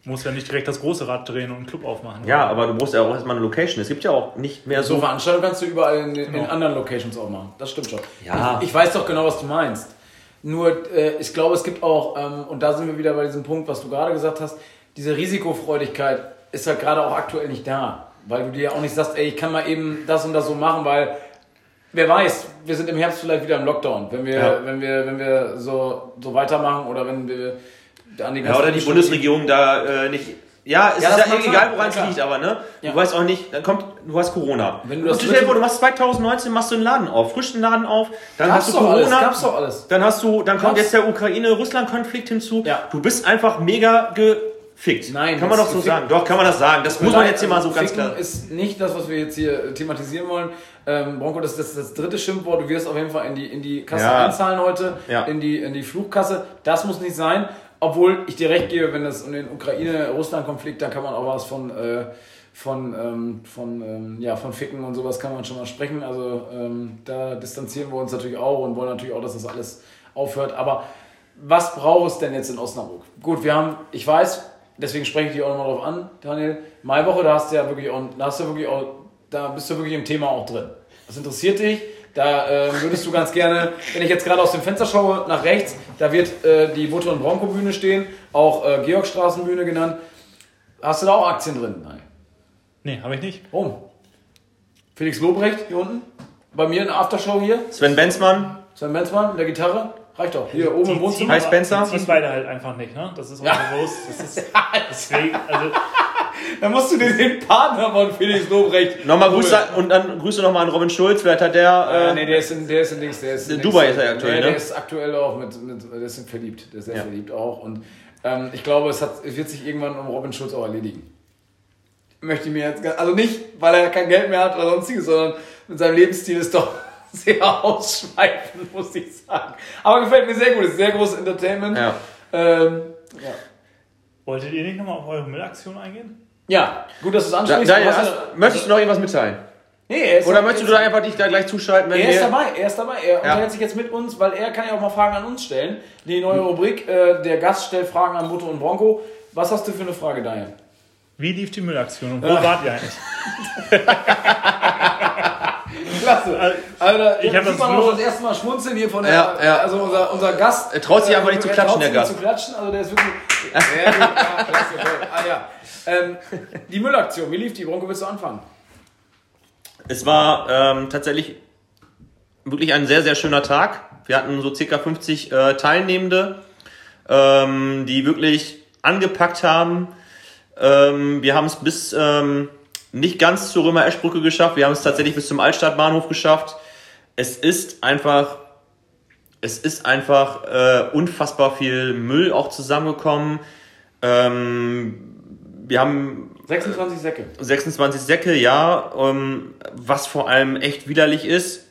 Muss ja nicht direkt das große Rad drehen und einen Club aufmachen.
Ja, aber du brauchst ja auch erstmal eine Location. Es gibt ja auch nicht mehr so.
So Veranstaltungen kannst du überall in, in genau. anderen Locations auch machen. Das stimmt schon. Ja. Ich, ich weiß doch genau, was du meinst. Nur, äh, ich glaube, es gibt auch, ähm, und da sind wir wieder bei diesem Punkt, was du gerade gesagt hast, diese Risikofreudigkeit ist halt gerade auch aktuell nicht da. Weil du dir ja auch nicht sagst, ey, ich kann mal eben das und das so machen, weil wer weiß, wir sind im Herbst vielleicht wieder im Lockdown, wenn wir, ja. wenn wir, wenn wir so, so weitermachen oder wenn wir
an die Ja, oder die Bundesregierung da äh, nicht. Ja, es ja, ist ja egal, woran es liegt, aber ne? Ja. Du weißt auch nicht, dann kommt, du hast Corona. Wenn du das stell vor, du machst 2019, machst du einen Laden auf, frischen Laden auf, dann gab's hast du Corona, alles,
gab's doch alles.
dann hast du, dann kommt jetzt der Ukraine-Russland-Konflikt hinzu. Ja. Du bist einfach mega ge fickt. Nein. Kann man doch so sagen. Doch, kann man das sagen. Das muss man jetzt hier mal so ganz klar.
ist nicht das, was wir jetzt hier thematisieren wollen. Ähm, Bronco, das ist das, das, dritte Schimpfwort. Du wirst auf jeden Fall in die, in die Kasse ja. einzahlen heute. Ja. In, die, in die Flugkasse. Das muss nicht sein. Obwohl ich dir recht gebe, wenn es um den Ukraine-Russland-Konflikt, da kann man auch was von, äh, von, ähm, von, ähm, ja, von Ficken und sowas kann man schon mal sprechen. Also ähm, da distanzieren wir uns natürlich auch und wollen natürlich auch, dass das alles aufhört. Aber was braucht es denn jetzt in Osnabrück? Gut, wir haben, ich weiß, deswegen spreche ich dich auch nochmal drauf an, Daniel. Maiwoche, da hast du ja wirklich auch, da hast du wirklich auch, da bist du wirklich im Thema auch drin. Das interessiert dich. Da äh, würdest du ganz gerne, wenn ich jetzt gerade aus dem Fenster schaue, nach rechts, da wird äh, die Butter- und Bronco-Bühne stehen, auch äh, Georgstraßenbühne genannt. Hast du da auch Aktien drin? Nein.
Nee, habe ich nicht.
Warum? Felix Lobrecht hier unten. Bei mir in der Aftershow hier.
Sven Benzmann.
Sven Benzmann mit der Gitarre. Reicht doch. Hier oben im Wohnzimmer.
Hi, Spencer.
Die ziehen beide halt einfach nicht, ne? Das ist auch
Ja.
bewusst. Das ist [laughs] deswegen, also
Dann musst du dir den Partner von Felix Lobrecht.
Nochmal Grüße und dann Grüße nochmal an Robin Schulz. Vielleicht hat der.
Äh,
Äh,
nee, der ist in, der ist in Dings, der ist in
In. Dubai ist er aktuell,
nee,
ne?
Der ist aktuell auch mit, mit der ist verliebt. Der ist sehr
Ja.
verliebt auch. Und ähm, ich glaube, es, hat, es wird sich irgendwann um Robin Schulz auch erledigen. Möchte ich mir jetzt, also nicht, weil er kein Geld mehr hat oder sonstiges, sondern mit seinem Lebensstil ist doch [laughs] sehr ausschweifend, muss ich sagen. Aber gefällt mir sehr gut, ist sehr großes Entertainment.
Ja.
Ähm, ja.
wolltet ihr nicht nochmal auf eure Müllaktion eingehen?
ja, gut, dass du es
Da,
ansprichst.
Daniel,
Du hast ja-
möchtest du noch irgendwas mitteilen?
Nee, er ist
Oder
ja-
möchtest du da einfach dich da gleich zuschalten, wenn
Er ist dabei, er ist dabei. Er unterhält sich jetzt mit uns, weil er kann ja auch mal Fragen an uns stellen. Die neue Rubrik, äh, der Gast stellt Fragen an Mutter und Bronco. Was hast du für eine Frage, Daniel?
Wie lief die Müllaktion und wo wart ihr eigentlich? [laughs]
Klasse. Alter,
ich hab
sieht
das
man
nur-
auch das erste Mal schmunzeln hier von der,
Ja, ja.
also unser, unser Gast.
Er traut sich einfach nicht zu
er
klatschen,
traut
der
sich nicht
Gast.
zu klatschen, also der ist wirklich, sehr gut, ja, klasse. Ah ja. Ähm, die Müllaktion, wie lief die? Bronco, willst du anfangen?
Es war ähm, tatsächlich wirklich ein sehr, sehr schöner Tag. Wir hatten so circa 50 äh, Teilnehmende, ähm, die wirklich angepackt haben. Ähm, wir haben es bis ähm, nicht ganz zur Römer-Eschbrücke geschafft. Wir haben es tatsächlich bis zum Altstadtbahnhof geschafft. Es ist einfach, es ist einfach äh, unfassbar viel Müll auch zusammengekommen. Ähm, wir haben
26 Säcke.
26 Säcke, ja. Ähm, was vor allem echt widerlich ist,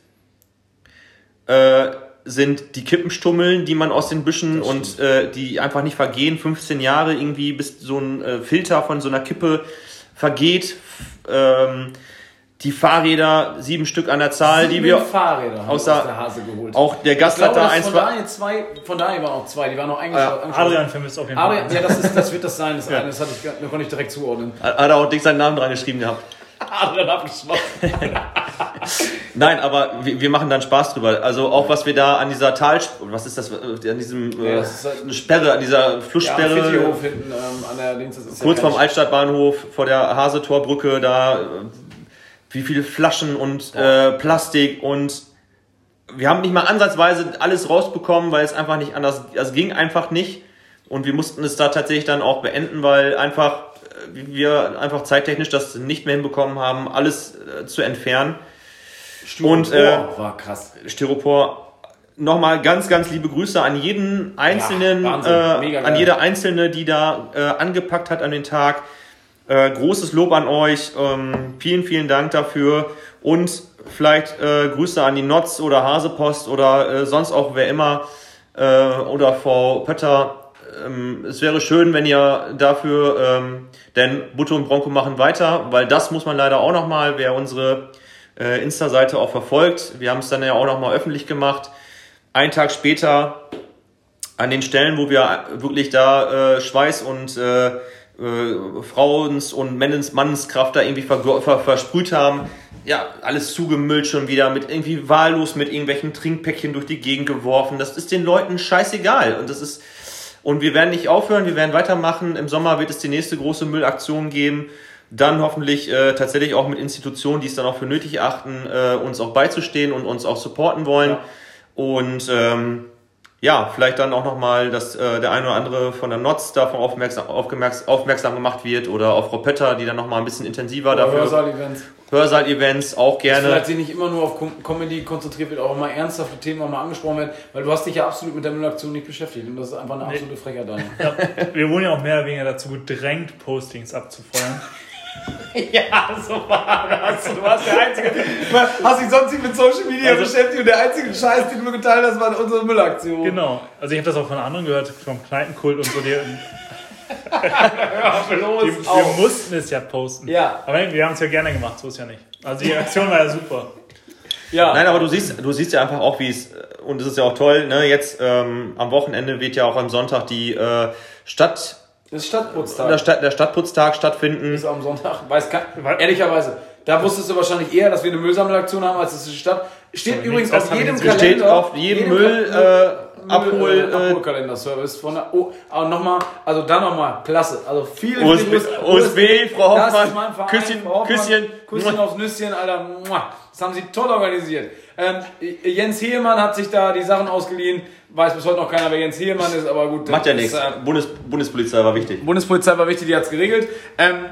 äh, sind die Kippenstummeln, die man aus den Büschen und äh, die einfach nicht vergehen. 15 Jahre irgendwie, bis so ein äh, Filter von so einer Kippe vergeht. Ähm, die Fahrräder, sieben Stück an der Zahl, die
Sieben
wir.
Fahrräder
außer-
aus der Hase geholt.
Auch der Gast
glaube,
hat da eins.
von Daniel zwei, von Daniel waren auch zwei, die waren noch eingeschlossen.
Adrian vermisst auf jeden Fall.
Adrian, ja, das, ist, das wird das sein, das eine, das, hatte ich, das konnte ich direkt zuordnen.
Hat er auch dick seinen Namen dran geschrieben gehabt.
Adrian abgeschlossen. [laughs]
Nein, aber wir, wir machen dann Spaß drüber. Also auch was wir da an dieser Tal, was ist das, äh, an diesem äh,
Ja, halt-
eine Sperre, an dieser
Ja,
Flusssperre,
Fittierhof hinten ähm, an der Dings, das ist
kurz
ja
vorm Altstadtbahnhof, vor der Hasetorbrücke, da äh, wie viele Flaschen und äh, Plastik und wir haben nicht mal ansatzweise alles rausbekommen, weil es einfach nicht anders, also ging einfach nicht und wir mussten es da tatsächlich dann auch beenden, weil einfach äh, wir einfach zeittechnisch das nicht mehr hinbekommen haben, alles äh, zu entfernen. Und, äh,
war krass.
Styropor. Nochmal ganz, ganz liebe Grüße an jeden einzelnen,
Ja,
äh, an jede einzelne, die da äh, angepackt hat an den Tag. Äh, großes Lob an euch. Ähm, vielen, vielen Dank dafür. Und vielleicht äh, Grüße an die Notz oder Hasepost oder sonst auch wer immer oder Frau Pötter. Ähm, es wäre schön, wenn ihr dafür, ähm, denn Butto und Bronco machen weiter, weil das muss man leider auch nochmal, wer unsere äh, Insta-Seite auch verfolgt. Wir haben es dann ja auch nochmal öffentlich gemacht. Einen Tag später an den Stellen, wo wir wirklich da äh, Schweiß und äh, äh, Frauens- und Männens Mannskraft da irgendwie ver ver versprüht haben. Ja, alles zugemüllt schon wieder, mit irgendwie wahllos mit irgendwelchen Trinkpäckchen durch die Gegend geworfen. Das ist den Leuten scheißegal. Und das ist, und wir werden nicht aufhören, wir werden weitermachen. Im Sommer wird es die nächste große Müllaktion geben. Dann hoffentlich äh, tatsächlich auch mit Institutionen, die es dann auch für nötig erachten, äh, uns auch beizustehen und uns auch supporten wollen.
Ja.
Und ähm, ja, vielleicht dann auch nochmal, dass äh, der eine oder andere von der Notz davon aufmerksam, aufgemerks- aufmerksam gemacht wird oder auf Frau Pötter, die dann nochmal ein bisschen intensiver dafür.
Hörsaal-Events.
Hörsaal-Events auch gerne.
Vielleicht sie nicht immer nur auf Com Comedy konzentriert wird, auch mal ernsthafte Themen auch mal angesprochen werden, weil du hast dich ja absolut mit der Müllaktion nicht beschäftigt und das ist einfach eine absolute Frechheit, Daniel.
Ja, wir wurden ja auch mehr oder weniger dazu gedrängt, Postings abzufeuern. [laughs] [laughs]
Ja, so war das. Du warst der Einzige. Hast dich sonst nicht mit Social Media
Also-
beschäftigt und der einzige Scheiß, den du geteilt hast, war unsere Müllaktion.
Genau. Also ich habe das auch von anderen gehört, vom Kneipenkult und so. Die, [laughs]
los,
die, wir mussten es ja posten.
Ja.
Aber wir haben es ja gerne gemacht, so ist ja nicht. Also die Aktion war ja super.
Ja.
Nein, aber du siehst, du siehst ja einfach auch, wie es, und es ist ja auch toll, ne, jetzt ähm, am Wochenende wird ja auch am Sonntag die äh, Stadt
Das ist Stadtputztag.
der, Stadt, der Stadtputztag stattfinden.
ist am Sonntag. Weiß
Weil-
ehrlicherweise. Da wusstest du wahrscheinlich eher, dass wir eine Müllsammelaktion haben, als es die Stadt. Steht übrigens auf jedem Kalender.
Steht auf jedem Müll,
Ka-
äh, Abhol,
äh, Abholkalenderservice von der. Oh, aber nochmal, also dann nochmal, klasse. Also vielen
USB,
vielen
USB, Frau Hoffmann,
Verein,
Küsschen,
Frau Hoffmann,
Küsschen.
Küsschen aufs Nüsschen, Alter. Das haben sie toll organisiert. Ähm, Jens Hehlmann hat sich da die Sachen ausgeliehen. Weiß bis heute noch keiner, wer Jens Hehlmann ist, aber gut.
Macht ja nichts.
äh,
Bundes, Bundespolizei war wichtig.
Bundespolizei war wichtig, die hat es geregelt. Ähm,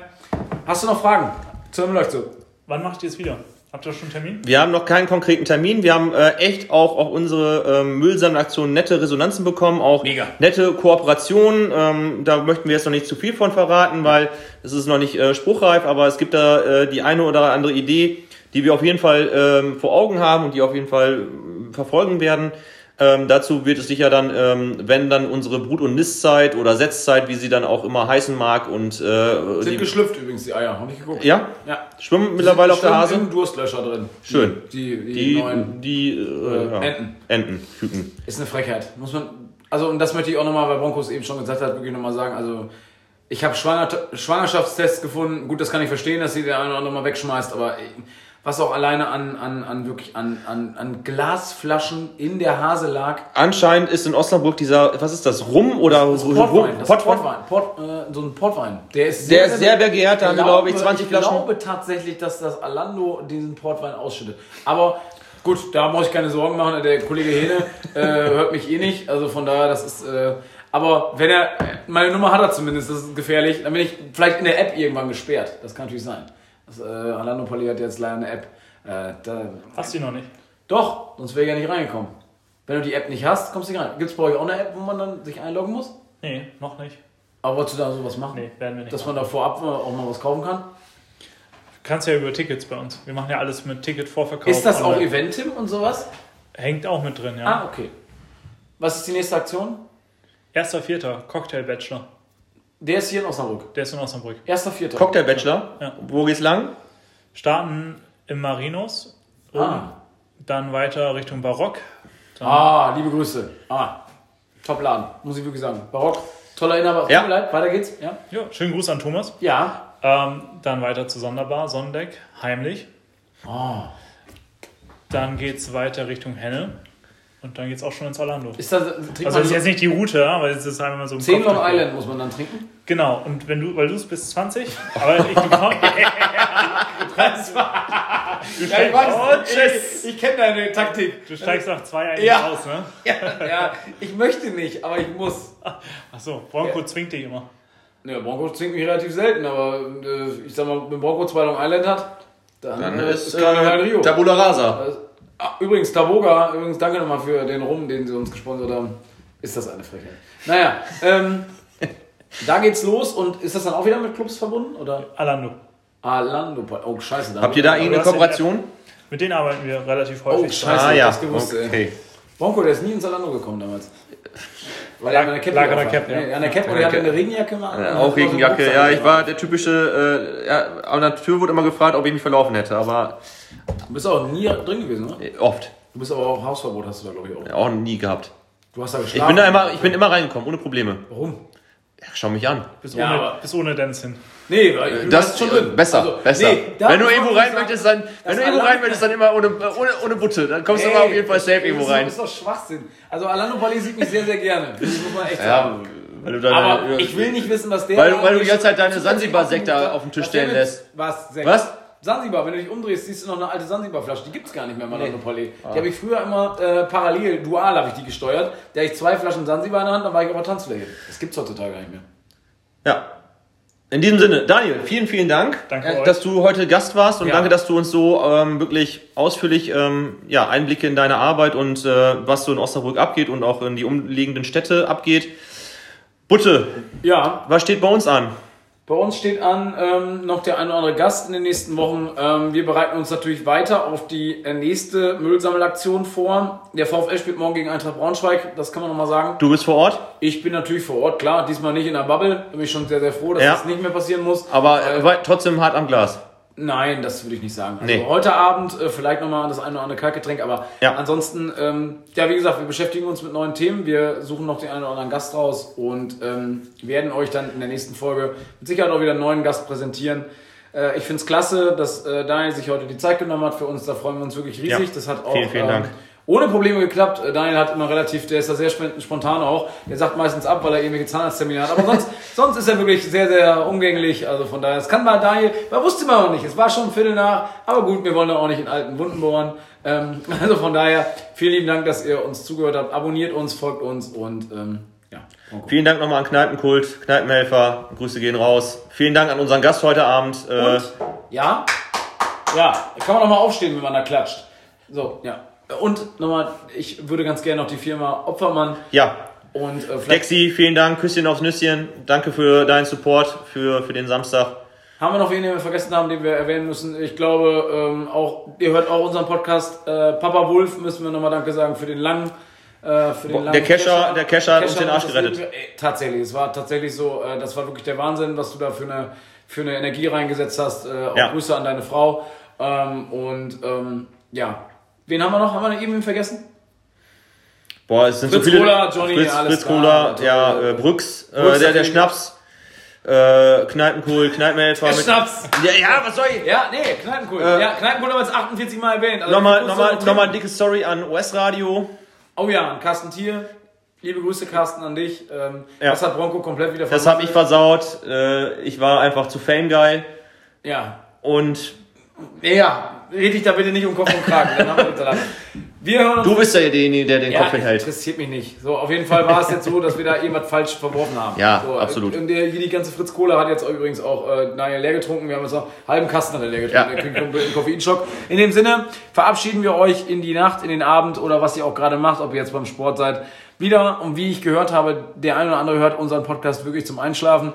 hast du noch Fragen zur Müllaktion?
Wann macht ihr es wieder? Habt ihr schon einen Termin?
Wir haben noch keinen konkreten Termin. Wir haben äh, echt auch auf unsere ähm, Müllsammelaktion nette Resonanzen bekommen, auch
Mega.
nette Kooperationen. Ähm, da möchten wir jetzt noch nicht zu viel von verraten, weil es ist noch nicht äh, spruchreif, aber es gibt da äh, die eine oder andere Idee, die wir auf jeden Fall ähm, vor Augen haben und die auf jeden Fall äh, verfolgen werden. Ähm, dazu wird es sicher dann, ähm, wenn dann unsere Brut- und Nistzeit oder Setzzeit, wie sie dann auch immer heißen mag, und äh,
Sind
die,
geschlüpft übrigens, die Eier. Hab ich geguckt.
ja,
Ja.
schwimmen mittlerweile auf der Hase.
im Durstlöscher drin.
Schön.
Die, die,
Die,
neuen.
die äh, ja.
Enten.
Enten, Küken.
Ist eine Frechheit. Muss man. Also, und das möchte ich auch nochmal, weil Broncos eben schon gesagt hat, wirklich nochmal sagen. Also, ich habe Schwanger Schwangerschaftstests gefunden. Gut, das kann ich verstehen, dass sie der eine oder andere mal wegschmeißt, aber ey, was auch alleine an, an, an wirklich an, an, an Glasflaschen in der Hase lag.
Anscheinend ist in Osnabrück dieser, was ist das, Rum oder so
Portwein, das ist
Portwein?
Portwein. Port, äh, so ein Portwein. Der ist
Der ist sehr begehrt, da haben wir, glaube ich, 20
ich
Flaschen.
glaube tatsächlich, dass das Alando diesen Portwein ausschüttet. Aber gut, da muss ich keine Sorgen machen. Der Kollege Hene äh, hört mich eh nicht. Also von daher, das ist. Äh, aber wenn er. Meine Nummer hat er zumindest, das ist gefährlich. Dann bin ich vielleicht in der App irgendwann gesperrt. Das kann natürlich sein. Das, äh, Alando Pali hat jetzt leider eine App. Äh, da,
Hast du noch nicht?
doch, sonst wäre ich ja nicht reingekommen. Wenn du die App nicht hast, kommst du nicht rein. Gibt es bei euch auch eine App, wo man dann sich einloggen muss?
Nee, noch nicht.
Aber wolltest du da sowas machen?
Nee, werden wir nicht.
Dass man da vorab auch mal was kaufen kann?
Kannst ja über Tickets bei uns. Wir machen ja alles mit Ticketvorverkauf.
Ist das auch. Eventim und sowas?
Hängt auch mit drin, ja.
Ah, okay. Was ist die nächste Aktion?
Erster Vierter, Cocktail Bachelor.
Der ist hier in Osnabrück.
Der ist in Osnabrück.
Erster Vierter.
Cocktail Bachelor.
Ja.
Wo geht's lang?
Starten im Marinos,
Ah.
dann weiter Richtung Barock. Dann
ah, liebe Grüße. Ah, top Laden, muss ich wirklich sagen. Barock, toller Inhaber.
Ja.
Tut mir leid, weiter geht's. Ja.
Ja, schönen Gruß an Thomas.
Ja.
Ähm, dann weiter zu Sonderbar, Sonnendeck, heimlich.
Oh.
Dann geht's weiter Richtung Henne. Und dann geht's auch schon ins Orlando.
Ist das,
Also das ist
so,
jetzt nicht die Route, aber es ist einfach mal so ein
10 Long. Island muss man dann trinken?
Genau, und wenn du, weil du es bis 20, aber ich, [laughs] du kommst,
Ja, ich weiß. ich ich kenne deine Taktik.
du steigst nach zwei eigentlich
Ja.
aus, ne? [laughs]
Ja, ja, ich möchte nicht, aber ich muss.
Achso, Bronco zwingt dich immer.
Ja, Bronco trinkt mich relativ selten, aber äh, ich sag mal, wenn Bronco zwei Long Island hat, dann,
Dann
äh,
ist
Rio.
äh, Tabula Rasa.
Ah, übrigens, Taboga, übrigens danke nochmal für den Rum, den sie uns gesponsert haben. Ist das eine Frechheit. Naja, ähm, da geht's los und ist das dann auch wieder mit Clubs verbunden? Oder?
Alando.
Alando, oh scheiße. da-
Habt ihr da irgendeine Kooperation?
Mit denen arbeiten wir relativ
Oh
häufig.
scheiße,
Ah, ja.
das gewusst, ey.
Okay.
Bronco, der ist nie ins Alando gekommen damals. Weil
Lag-
er an der Cap
an der Cap,
hat.
ja.
Nee, An der Cap
An
er
Cap.
eine Regenjacke mal. an.
Ja, auch
hat so
Regenjacke.
Rucksack
Ja, ich war der typische, äh, ja, an der Tür wurde immer gefragt, ob ich mich verlaufen hätte, aber
Du bist auch nie drin gewesen, ne?
oft.
Du bist aber auch Hausverbot, hast du da, glaube ich, auch.
Auch nie gehabt.
Du hast da geschlafen.
Ich bin da immer, ich bin immer reingekommen, ohne Probleme.
Warum?
Ja, schau mich an.
Bis,
Ja,
ohne, bis ohne Dennis hin.
Nee, weil du
Das
warst schon drin.
Besser,
Also,
besser.
nee,
wenn du irgendwo rein möchtest, dann, wenn
das
du irgendwo rein möchtest, dann immer ohne, ohne, ohne Butte. Dann kommst du immer auf jeden Fall safe
ey,
irgendwo
das
rein.
ist doch Schwachsinn. Also Alano Pali sieht mich sehr, sehr gerne. Das muss man echt
Ja,
sagen. Aber ich will nicht wissen, was der...
Weil du- weil du die ganze Zeit deine Sansibar-Sekte auf den Tisch stellen lässt.
Was? Sekt?
Was?
Sansibar, wenn du dich umdrehst, siehst du noch eine alte Sansibar-Flasche. Die gibt's gar nicht mehr, Malano Palais. Die habe ich früher immer äh, parallel, dual habe ich die gesteuert. Da hatte ich zwei Flaschen Sansibar in der Hand, dann war ich auf der Tanzfläche. Das gibt's heutzutage gar nicht mehr.
Ja. In diesem Sinne, Daniel, vielen, vielen Dank,
Danke
äh, dass du heute Gast warst und
Ja.
danke, dass du uns so ähm, wirklich ausführlich ähm, ja, Einblicke in deine Arbeit und äh, was so in Osnabrück abgeht und auch in die umliegenden Städte abgeht. Butte,
Ja,
was steht bei uns an?
Bei uns steht an ähm, noch der ein oder andere Gast in den nächsten Wochen. Ähm, wir bereiten uns natürlich weiter auf die äh, nächste Müllsammelaktion vor. Der VfL spielt morgen gegen Eintracht Braunschweig, das kann man nochmal sagen.
Du bist vor Ort,
Ich bin natürlich vor Ort, klar, diesmal nicht in der Bubble. Bin ich schon sehr, sehr froh, dass
Ja.
das nicht mehr passieren muss.
aber äh, trotzdem hart am Glas.
Nein, das würde ich nicht sagen. Also
Nee.
heute Abend äh, vielleicht nochmal das eine oder andere Kaltgetränk, aber
Ja.
ansonsten, ähm, ja, wie gesagt, wir beschäftigen uns mit neuen Themen. Wir suchen noch den einen oder anderen Gast raus und ähm, werden euch dann in der nächsten Folge mit Sicherheit auch wieder einen neuen Gast präsentieren. Äh, ich finde es klasse, dass äh, Daniel sich heute die Zeit genommen hat für uns. Da freuen wir uns wirklich riesig.
Ja.
Das hat auch
Vielen, vielen
ähm,
Dank.
Ohne Probleme geklappt. Äh, Daniel hat immer relativ, der ist da sehr sp- spontan auch. Der sagt meistens ab, weil er irgendwelche Zahnarzttermine hat. Aber sonst, [laughs] sonst ist er wirklich sehr, sehr umgänglich. Also von daher, es kann bei Daniel, man wusste man noch nicht. Es war schon ein Viertel nach. Aber gut, wir wollen da auch nicht in alten Wunden bohren. Ähm, [laughs] also von daher, vielen lieben Dank, dass ihr uns zugehört habt. Abonniert uns, folgt uns und ähm, ja. Bronco.
Vielen Dank nochmal an Kneipenkult, Kneipenhelfer. Grüße gehen raus. Vielen Dank an unseren Gast heute Abend. Äh,
Und, ja, ja, kann man nochmal aufstehen, wenn man da klatscht. So, ja. Und nochmal, ich würde ganz gerne noch die Firma Opfermann
ja,
und äh, vielleicht
Dexi, vielen Dank. Küsschen aufs Nüsschen. Danke für deinen Support für, für den Samstag.
haben wir noch wen, den wir vergessen haben, den wir erwähnen müssen. Ich glaube, ähm, auch, ihr hört auch unseren Podcast. Äh, Papa Wolf müssen wir nochmal Danke sagen für den langen. Äh, für den langen
der Kescher- der Kescher hat uns den Arsch gerettet.
Leben- Ey, tatsächlich, es war tatsächlich so, äh, das war wirklich der Wahnsinn, was du da für eine, für eine Energie reingesetzt hast. Äh, auch
Ja.
Grüße an deine Frau. Ähm, und ähm, ja, wen haben wir noch? Haben wir noch eben vergessen?
Boah, es sind
Fritz
so viele.
Cola, Johnny,
Fritz,
alles
Fritz
klar.
Cola,
Und,
ja,
äh,
Brüx, äh,
Brüx
der, der. Schnaps, äh, Kneipenkohl, Kneipenhelfer. mit-
Schnaps!
Ja, ja, was soll ich?
Ja, nee, Kneipenkohl.
Äh,
ja, Kneipenkohl haben wir jetzt 48 Mal erwähnt. Also
Nochmal, nochmal, nochmal dickes Story an US Radio.
Oh ja, an Carsten Thier. Liebe Grüße, Carsten, an dich. Ähm,
Ja.
Das hat Bronco komplett wieder
Das habe ich versaut. Äh, ich war einfach zu Fame-geil.
Ja.
Und
Ja, red dich da bitte nicht um Kopf und Kragen. Dann haben wir. Wir hören uns.
du bist ja derjenige, der den
ja,
Kopf hinhält.
interessiert mich nicht. So, auf jeden Fall war es jetzt so, dass wir da irgendwas falsch verworfen haben.
Ja,
so,
absolut.
Und der, hier die ganze Fritz Cola hat jetzt übrigens auch äh, Daniel leer getrunken. Wir haben jetzt noch einen halben Kasten er leer getrunken.
Ja.
Der kriegt einen Koffeinschock. In dem Sinne verabschieden wir euch in die Nacht, in den Abend oder was ihr auch gerade macht, ob ihr jetzt beim Sport seid. Wieder, und wie ich gehört habe, der eine oder andere hört unseren Podcast wirklich zum Einschlafen.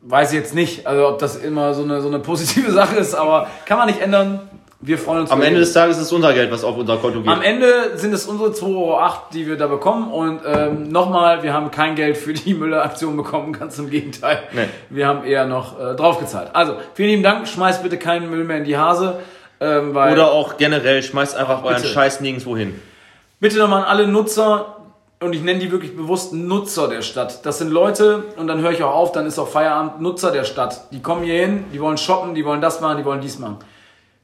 Weiß ich jetzt nicht, also ob das immer so eine, so eine positive [laughs] Sache ist, aber kann man nicht ändern. Wir freuen uns
Am Ende des Tages ist es unser Geld, was auf unser Konto geht.
Am Ende sind es unsere 2,08 Euro, die wir da bekommen. Und ähm, nochmal, wir haben kein Geld für die [laughs] Müller-Aktion bekommen, ganz im Gegenteil.
Nee.
Wir haben eher noch äh, draufgezahlt. Also, vielen lieben Dank. Schmeißt bitte keinen Müll mehr in die Hase. Ähm, weil
Oder auch generell, schmeißt einfach euren. Scheiß nirgendwo hin.
bitte nochmal an alle Nutzer, und ich nenne die wirklich bewusst Nutzer der Stadt. Das sind Leute, und dann höre ich auch auf, dann ist auch Feierabend, Nutzer der Stadt. Die kommen hier hin, die wollen shoppen, die wollen das machen, die wollen dies machen.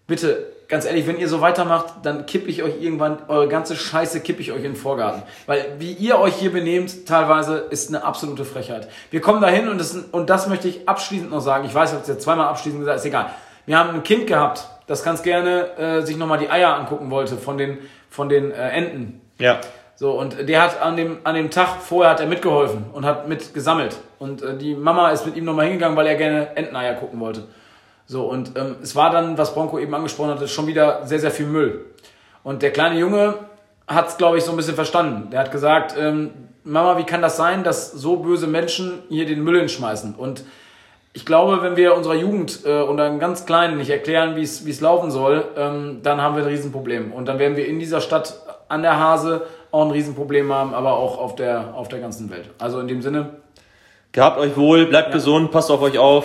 Bitte, ganz ehrlich, wenn ihr so weitermacht, dann kippe ich euch irgendwann, eure ganze Scheiße kippe ich euch in den Vorgarten. Weil wie ihr euch hier benehmt, teilweise, ist eine absolute Frechheit. Wir kommen dahin und das, und das möchte ich abschließend noch sagen. Ich weiß, ich habe es jetzt zweimal abschließend gesagt, ist egal. Wir haben ein Kind gehabt, das ganz gerne äh, sich nochmal die Eier angucken wollte von den, von den äh, Enten.
Ja.
So, und der hat an dem, an dem Tag vorher hat er mitgeholfen und hat mit gesammelt. Und äh, die Mama ist mit ihm nochmal hingegangen, weil er gerne Enteneier gucken wollte. So, und ähm, es war dann, was Bronco eben angesprochen hatte, schon wieder sehr, sehr viel Müll. Und der kleine Junge hat es, glaube ich, so ein bisschen verstanden. Der hat gesagt, ähm, Mama, wie kann das sein, dass so böse Menschen hier den Müll hinschmeißen? Und ich glaube, wenn wir unserer Jugend äh, und einem ganz Kleinen nicht erklären, wie es laufen soll, ähm, dann haben wir ein Riesenproblem. Und dann werden wir in dieser Stadt an der Hase auch ein Riesenproblem haben, aber auch auf der, auf der ganzen Welt. Also in dem Sinne,
Gehabt euch wohl, bleibt gesund, passt auf euch auf.